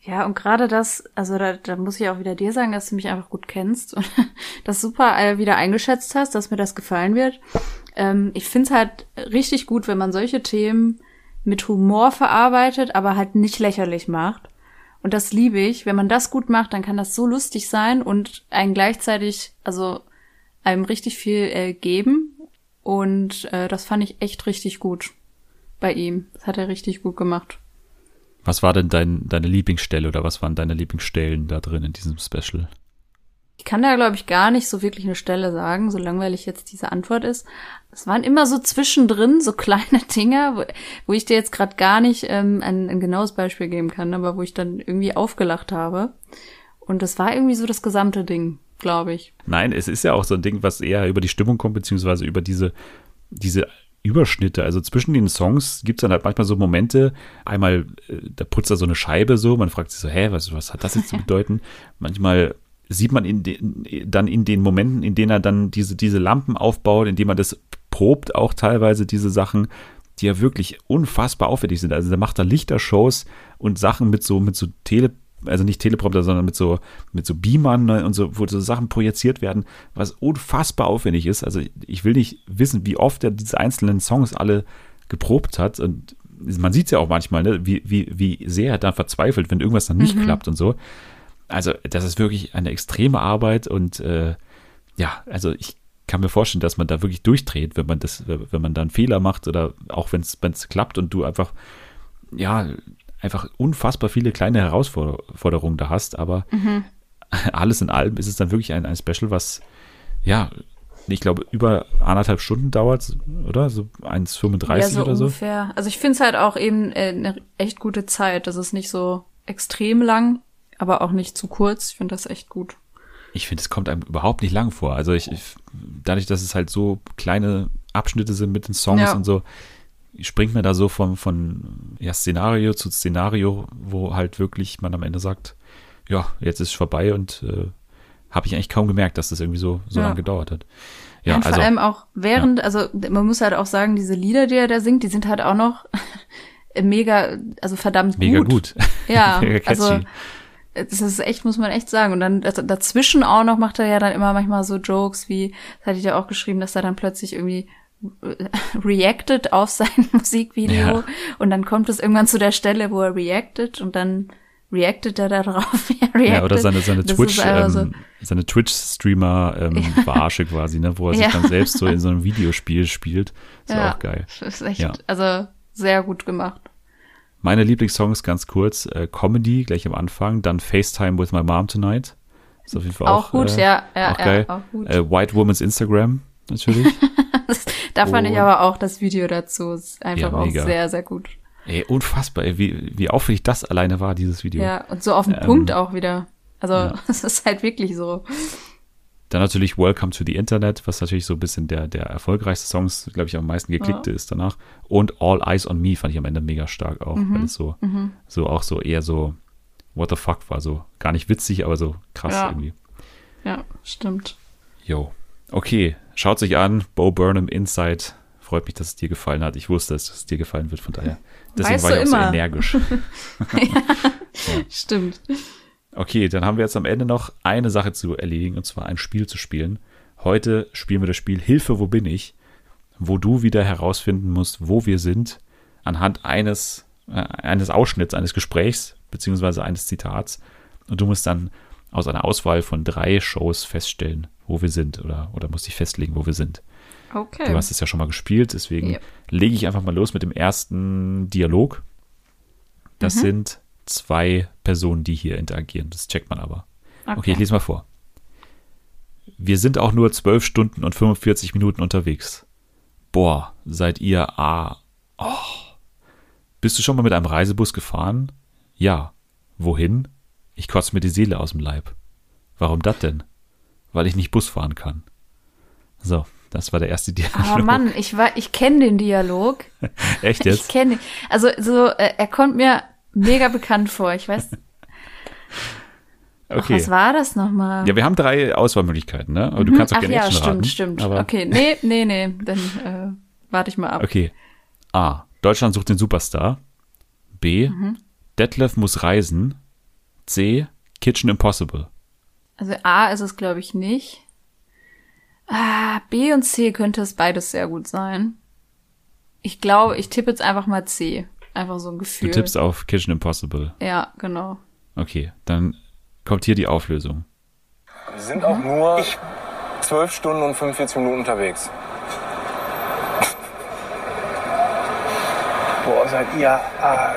Ja, und gerade das, also da, da muss ich auch wieder dir sagen, dass du mich einfach gut kennst und das super äh, wieder eingeschätzt hast, dass mir das gefallen wird. Ähm, ich finde es halt richtig gut, wenn man solche Themen mit Humor verarbeitet, aber halt nicht lächerlich macht. Und das liebe ich. Wenn man das gut macht, dann kann das so lustig sein und einen gleichzeitig, also einem richtig viel äh, geben. Und äh, das fand ich echt richtig gut bei ihm. Das hat er richtig gut gemacht. Was war denn dein, deine Lieblingsstelle oder was waren deine Lieblingsstellen da drin in diesem Special? Ich kann da, glaube ich, gar nicht so wirklich eine Stelle sagen, so langweilig jetzt diese Antwort ist. Es waren immer so zwischendrin so kleine Dinge, wo, wo ich dir jetzt gerade gar nicht ähm, ein, ein genaues Beispiel geben kann, aber wo ich dann irgendwie aufgelacht habe. Und das war irgendwie so das gesamte Ding, glaube ich. Nein, es ist ja auch so ein Ding, was eher über die Stimmung kommt, beziehungsweise über diese, diese Überschnitte. Also zwischen den Songs gibt es dann halt manchmal so Momente, einmal, äh, da putzt er so eine Scheibe so, man fragt sich so, hä, was, was hat das jetzt zu bedeuten? manchmal sieht man in den, dann in den Momenten, in denen er dann diese, diese Lampen aufbaut, in denen man das probt, auch teilweise diese Sachen, die ja wirklich unfassbar aufwendig sind. Also da macht er Lichtershows und Sachen mit so, mit so Tele, also nicht Teleprompter, sondern mit so, mit so Beamern ne, und so, wo so Sachen projiziert werden, was unfassbar aufwendig ist. Also ich will nicht wissen, wie oft er diese einzelnen Songs alle geprobt hat und man sieht es ja auch manchmal, ne, wie, wie, wie sehr er da verzweifelt, wenn irgendwas dann nicht mhm. klappt und so. Also, das ist wirklich eine extreme Arbeit und äh, ja, also ich kann mir vorstellen, dass man da wirklich durchdreht, wenn man das, wenn man da einen Fehler macht oder auch wenn es klappt und du einfach, ja, einfach unfassbar viele kleine Herausforderungen da hast, aber mhm. alles in allem ist es dann wirklich ein, ein Special, was, ja, ich glaube, über anderthalb Stunden dauert, oder? So 1,35 ja, so oder so. Ungefähr. Also ich finde es halt auch eben äh, eine echt gute Zeit. Das ist nicht so extrem lang, aber auch nicht zu kurz. Ich finde das echt gut. Ich finde, es kommt einem überhaupt nicht lang vor. Also ich, ich, dadurch, dass es halt so kleine Abschnitte sind mit den Songs Ja. und so, springt mir da so von, von ja, Szenario zu Szenario, wo halt wirklich man am Ende sagt, ja, jetzt ist es vorbei und äh, habe ich eigentlich kaum gemerkt, dass das irgendwie so, so Ja. lange gedauert hat. Ja, und also vor allem auch während, also man muss halt auch sagen, diese Lieder, die er da singt, die sind halt auch noch mega, also verdammt mega gut. gut. Ja, mega catchy. also das ist echt, muss man echt sagen. Und dann daz- dazwischen auch noch macht er ja dann immer manchmal so Jokes wie, das hatte ich ja auch geschrieben, dass er dann plötzlich irgendwie reacted auf sein Musikvideo Ja. und dann kommt es irgendwann zu der Stelle, wo er reacted und dann reactet er darauf. reacted. Ja, oder seine, seine Das Twitch, einfach so- ähm, seine Twitch-Streamer ähm, Verarsche quasi, ne, wo er sich Ja. dann selbst so in so einem Videospiel spielt. Ist Ja. auch geil. Ist echt, Ja. also sehr gut gemacht. Meine Lieblingssongs ganz kurz, äh, Comedy gleich am Anfang, dann FaceTime with my mom tonight. Ist auf jeden Fall auch, Auch gut, äh, ja, ja, auch ja, geil. auch gut. Äh, White Woman's Instagram natürlich. Da fand ich und- aber auch das Video dazu ist einfach Ja, auch sehr, sehr gut. ey, unfassbar, ey, wie, wie aufwendig das alleine war, dieses Video. Ja, und so auf den Ähm, Punkt auch wieder. Also, ja. es ist halt wirklich so. Dann natürlich Welcome to the Internet, was natürlich so ein bisschen der, der erfolgreichste Song glaube ich, am meisten geklickte ist danach. Und All Eyes on Me fand ich am Ende mega stark auch, Mhm. weil es so, so auch so eher so What the fuck war, so gar nicht witzig, aber so krass Ja. irgendwie. Ja, stimmt. Jo. Okay, schaut sich an, Bo Burnham Inside. Freut mich, dass es dir gefallen hat. Ich wusste, dass es dir gefallen wird, von daher. Deswegen Weißt war ich auch so energisch. Stimmt. Okay, dann haben wir jetzt am Ende noch eine Sache zu erledigen, und zwar ein Spiel zu spielen. Heute spielen wir das Spiel Hilfe, wo bin ich? Wo du wieder herausfinden musst, wo wir sind, anhand eines, äh, eines Ausschnitts, eines Gesprächs, beziehungsweise eines Zitats. Und du musst dann aus einer Auswahl von drei Shows feststellen, wo wir sind, oder, oder musst dich festlegen, wo wir sind. Okay. Du hast es ja schon mal gespielt, deswegen Ja. lege ich einfach mal los mit dem ersten Dialog. Das Mhm. sind zwei Personen, die hier interagieren. Das checkt man aber. Okay, ich lese mal vor. Wir sind auch nur 12 Stunden und 45 Minuten unterwegs. Boah, seid ihr ah. Oh. Bist du schon mal mit einem Reisebus gefahren? Ja. Wohin? Ich kotze mir die Seele aus dem Leib. Warum das denn? Weil ich nicht Bus fahren kann. So, das war der erste Dialog. Aber Mann, ich war, ich kenne den Dialog. Echt Ich jetzt? kenne, also so, äh, er kommt mir mega bekannt vor. Ich weiß, ach, Okay. was war das nochmal? Ja, wir haben drei Auswahlmöglichkeiten, ne? Aber du kannst auch Ach gerne ja, stimmt, raten. stimmt. Okay, nee, nee, nee, dann äh, warte ich mal ab. Okay. A. Deutschland sucht den Superstar. B. Mhm. Detlef muss reisen. C. Kitchen Impossible. Also A ist es, glaube ich, nicht. Ah, B und C könnte es beides sehr gut sein. Ich glaube, ich tippe jetzt einfach mal C. Einfach so ein Du Gefühl. tippst auf Kitchen Impossible. Ja, genau. Okay, dann kommt hier die Auflösung. Wir sind auch nur ich 12 Stunden und 45 Minuten unterwegs. Boah, seid ihr. Ah,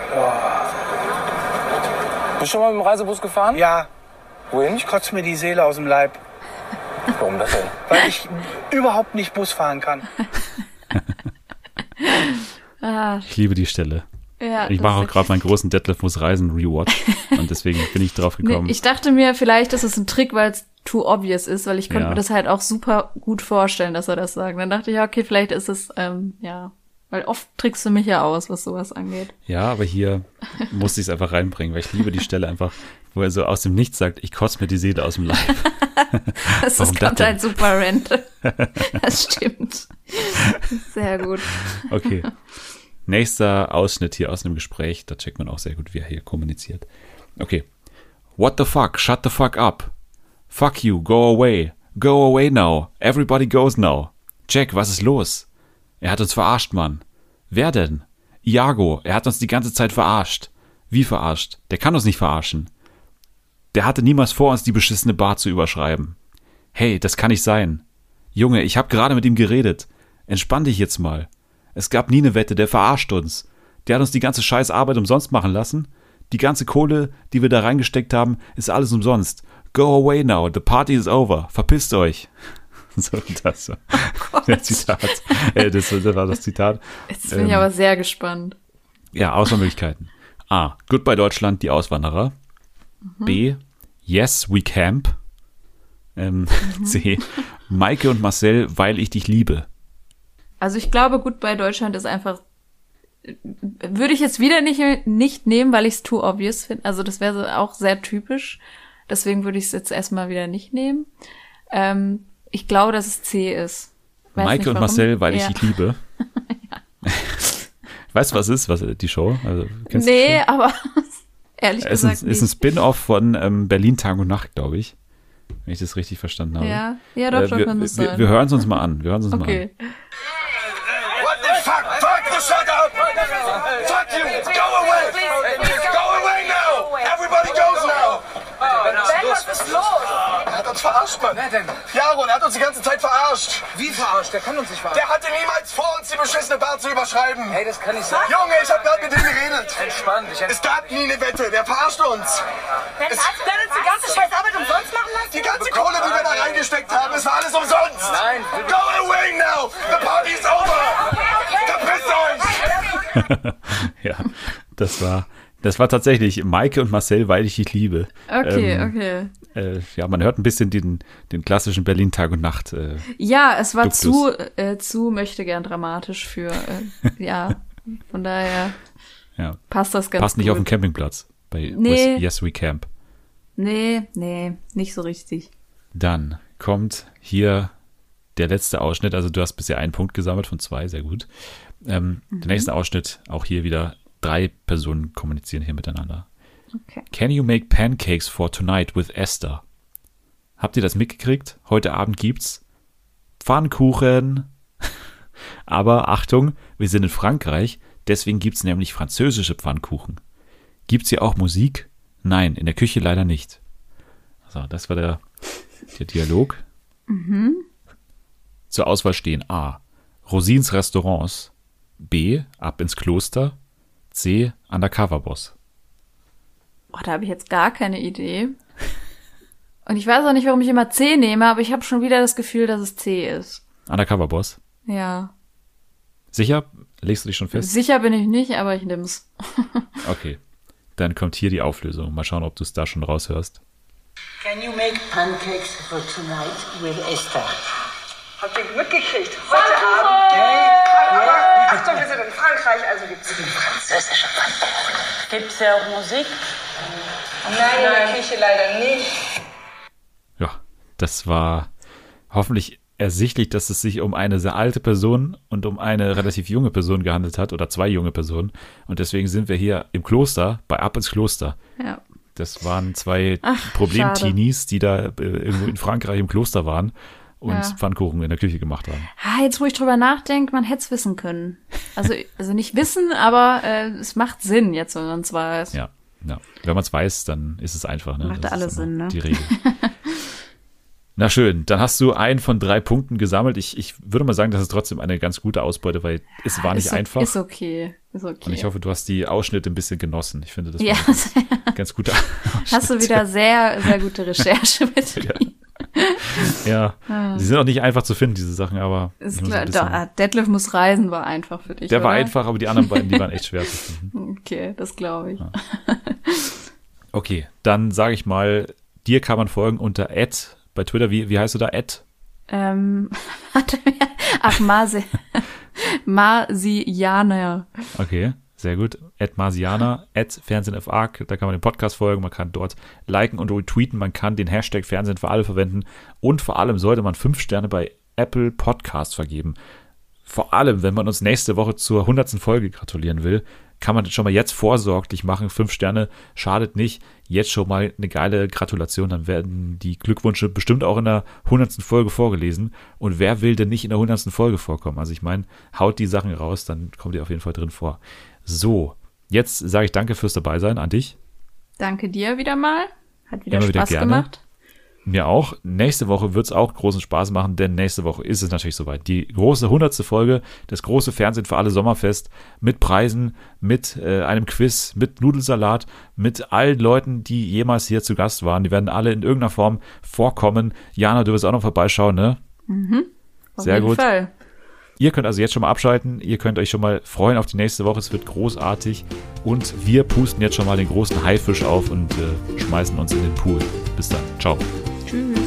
Bist du schon mal mit dem Reisebus oh. gefahren? Ja, Wohin? ich kotze mir die Seele aus dem Leib, Warum das denn? weil ich überhaupt nicht Bus fahren kann. Ah, Ich liebe die Stelle. ja. Ich mache auch gerade meinen großen Detlef muss reisen Rewatch. und deswegen bin ich drauf Nee, gekommen. ich dachte mir, vielleicht ist es ein Trick, weil es too obvious ist, weil ich könnte Ja. mir das halt auch super gut vorstellen, dass er das sagt. Dann dachte ich, ja, okay, vielleicht ist es, ähm, ja. Weil oft trickst du mich ja aus, was sowas angeht. ja, aber hier musste ich es einfach reinbringen, weil ich liebe die Stelle einfach, wo er so aus dem Nichts sagt, ich kotze mir die Seele aus dem Leib. Das Warum ist das kommt denn? halt super random. Das stimmt. Sehr gut. Okay. Nächster Ausschnitt hier aus einem Gespräch. Da checkt man auch sehr gut, wie er hier kommuniziert. Okay. What the fuck? Shut the fuck up. Fuck you. Go away. Go away now. Everybody goes now. Jack, was ist los? Er hat uns verarscht, Mann. Wer denn? Iago. Er hat uns die ganze Zeit verarscht. Wie verarscht? Der kann uns nicht verarschen. Der hatte niemals vor, uns die beschissene Bar zu überschreiben. Hey, das kann nicht sein. Junge, ich hab gerade mit ihm geredet. Entspann dich jetzt mal. Es gab nie eine Wette, der verarscht uns. Der hat uns die ganze scheiß Arbeit umsonst machen lassen. Die ganze Kohle, die wir da reingesteckt haben, ist alles umsonst. Go away now, the party is over. Verpisst euch. So, das war der Zitat. Äh, das, das war das Zitat. Jetzt bin ich Ähm, aber sehr gespannt. Ja, Auswahlmöglichkeiten. A. Goodbye Deutschland, die Auswanderer. B. Yes, we camp. Ähm, C. Maike und Marcel, weil ich dich liebe. Also ich glaube, bei Deutschland ist einfach würde ich jetzt wieder nicht nicht nehmen, weil ich es too obvious finde. Also das wäre auch sehr typisch. Deswegen würde ich es jetzt erstmal wieder nicht nehmen. Ähm, ich glaube, dass es C ist. Weiß Maike nicht, und. Marcel, weil ich Ja. dich liebe. weißt du, was es ist, was die Show? Also, kennst du die Nee, Show? aber ehrlich Es ist, gesagt ein- ist ein. Spin-off von ähm, Berlin Tag und Nacht, glaube ich. Wenn ich das richtig verstanden habe. Ja, ja, doch, Äh, doch wir, kann das wir, sein. wir hören es uns mal an. Wir hören es uns okay. What the fuck? Fuck the shut up! Fuck you! Go away now! Everybody goes now! Ben, was ist los? Er hat uns verarscht, Mann. Wer denn? Jaron, er hat uns die ganze Zeit verarscht. Wie verarscht? Der kann uns nicht verarschen. Der hatte niemals vor, uns die beschissene Bar zu überschreiben. Hey, das kann nicht sein. Junge, ich hab gerade mit ihm geredet. Entspann dich. Es gab nie eine Wette. Der verarscht uns. Ben, hast du denn uns die ganze scheiß Arbeit umsonst machen lassen? Die ganze Kohle, die wir da reingesteckt haben, es war alles umsonst. Nein. Go away now! The party's over! Verpisst euch! Ja, das war, das war tatsächlich Maike und Marcel, weil ich dich liebe. Okay, Ähm, okay. Äh, ja, man hört ein bisschen den, den klassischen Berlin Tag und Nacht. Äh, Ja, es war Duktus. zu, äh, zu möchte gern dramatisch für, äh, ja, von daher ja, passt das ganz passt nicht gut. auf den Campingplatz bei Nee. Yes We Camp. Nee, nee, nicht so richtig. Dann kommt hier der letzte Ausschnitt. Also du hast bisher einen Punkt gesammelt von zwei, sehr gut. Ähm, Der nächste Ausschnitt, auch hier wieder drei Personen kommunizieren hier miteinander. Okay. Can you make pancakes for tonight with Esther? Habt ihr das mitgekriegt? Heute Abend gibt's Pfannkuchen. Aber Achtung, wir sind in Frankreich, deswegen gibt's nämlich französische Pfannkuchen. Gibt's hier auch Musik? Nein, in der Küche leider nicht. So, das war der, der Dialog. Zur Auswahl stehen A. Rosins Restaurants. B. Ab ins Kloster. C. Undercover-Boss. Oh, da habe ich jetzt gar keine Idee. Und ich weiß auch nicht, warum ich immer C nehme, aber ich habe schon wieder das Gefühl, dass es C ist. Undercover-Boss. Ja. Sicher? Legst du dich schon fest? Sicher bin ich nicht, aber ich nehm's. Okay. Dann kommt hier die Auflösung. Mal schauen, ob du es da schon raushörst. Can you make pancakes for tonight with Esther? Habt ihr mitgekriegt? Heute Abend. Achtung, wir sind in Frankreich, also gibt's Französische Pfannkuchen. Gibt's ja auch Musik? Nein, in der Küche leider nicht. Ja, das war hoffentlich ersichtlich, dass es sich um eine sehr alte Person und um eine relativ junge Person gehandelt hat oder zwei junge Personen. Und deswegen sind wir hier im Kloster, bei Ab ins Kloster. Ja. Das waren zwei Problem-Teenies, die da äh, irgendwo in Frankreich im Kloster waren und Ja. Pfannkuchen in der Küche gemacht haben. Ah, jetzt, wo ich drüber nachdenke, man hätte es wissen können. Also, also nicht wissen, aber äh, es macht Sinn jetzt, wenn man es weiß. Ja, ja. Wenn man es weiß, dann ist es einfach. Ne? Macht Das alles Sinn, ne? Die Regel. Na schön, dann hast du einen von drei Punkten gesammelt. Ich, ich würde mal sagen, das ist trotzdem eine ganz gute Ausbeute, weil es war nicht ist, einfach. Ist okay. Ist okay. Und ich hoffe, du hast die Ausschnitte ein bisschen genossen. Ich finde, das ja, war ein ganz guter hast du wieder sehr, sehr gute Recherche betrieben. Ja, sie sind auch nicht einfach zu finden, diese Sachen, aber Ist klar, ah, Deadlift muss reisen war einfach für dich. der war oder? einfach, aber die anderen beiden, die waren echt schwer zu finden. Okay, das glaube ich. Okay, dann sage ich mal, dir kann man folgen unter Ad bei Twitter. Wie, wie heißt du da? Ad? Ähm, warte, ach, Mase, Marsianer. Okay, sehr gut. At Marsiana, at Fernsehen FA, da kann man den Podcast folgen, man kann dort liken und retweeten, man kann den Hashtag Fernsehen für alle verwenden und vor allem sollte man fünf Sterne bei Apple Podcast vergeben. Vor allem, wenn man uns nächste Woche zur hundertsten Folge gratulieren will, kann man das schon mal jetzt vorsorglich machen. Fünf Sterne schadet nicht. Jetzt schon mal eine geile Gratulation. Dann werden die Glückwünsche bestimmt auch in der hundertsten Folge vorgelesen. Und wer will denn nicht in der hundertsten Folge vorkommen? Also ich meine, haut die Sachen raus, dann kommt ihr auf jeden Fall drin vor. So, jetzt sage ich danke fürs Dabeisein an dich. Danke dir wieder mal. Hat wieder Immer wieder Spaß gerne. gemacht. Mir auch. Nächste Woche wird es auch großen Spaß machen, denn nächste Woche ist es natürlich soweit. Die große hundertste Folge, das große Fernsehen für alle Sommerfest mit Preisen, mit äh, einem Quiz, mit Nudelsalat, mit allen Leuten, die jemals hier zu Gast waren. Die werden alle in irgendeiner Form vorkommen. Jana, du wirst auch noch vorbeischauen, ne? Auf Sehr jeden gut. Fall. Ihr könnt also jetzt schon mal abschalten. Ihr könnt euch schon mal freuen auf die nächste Woche. Es wird großartig. Und wir pusten jetzt schon mal den großen Haifisch auf und äh, schmeißen uns in den Pool. Bis dann. Ciao. Tschüss.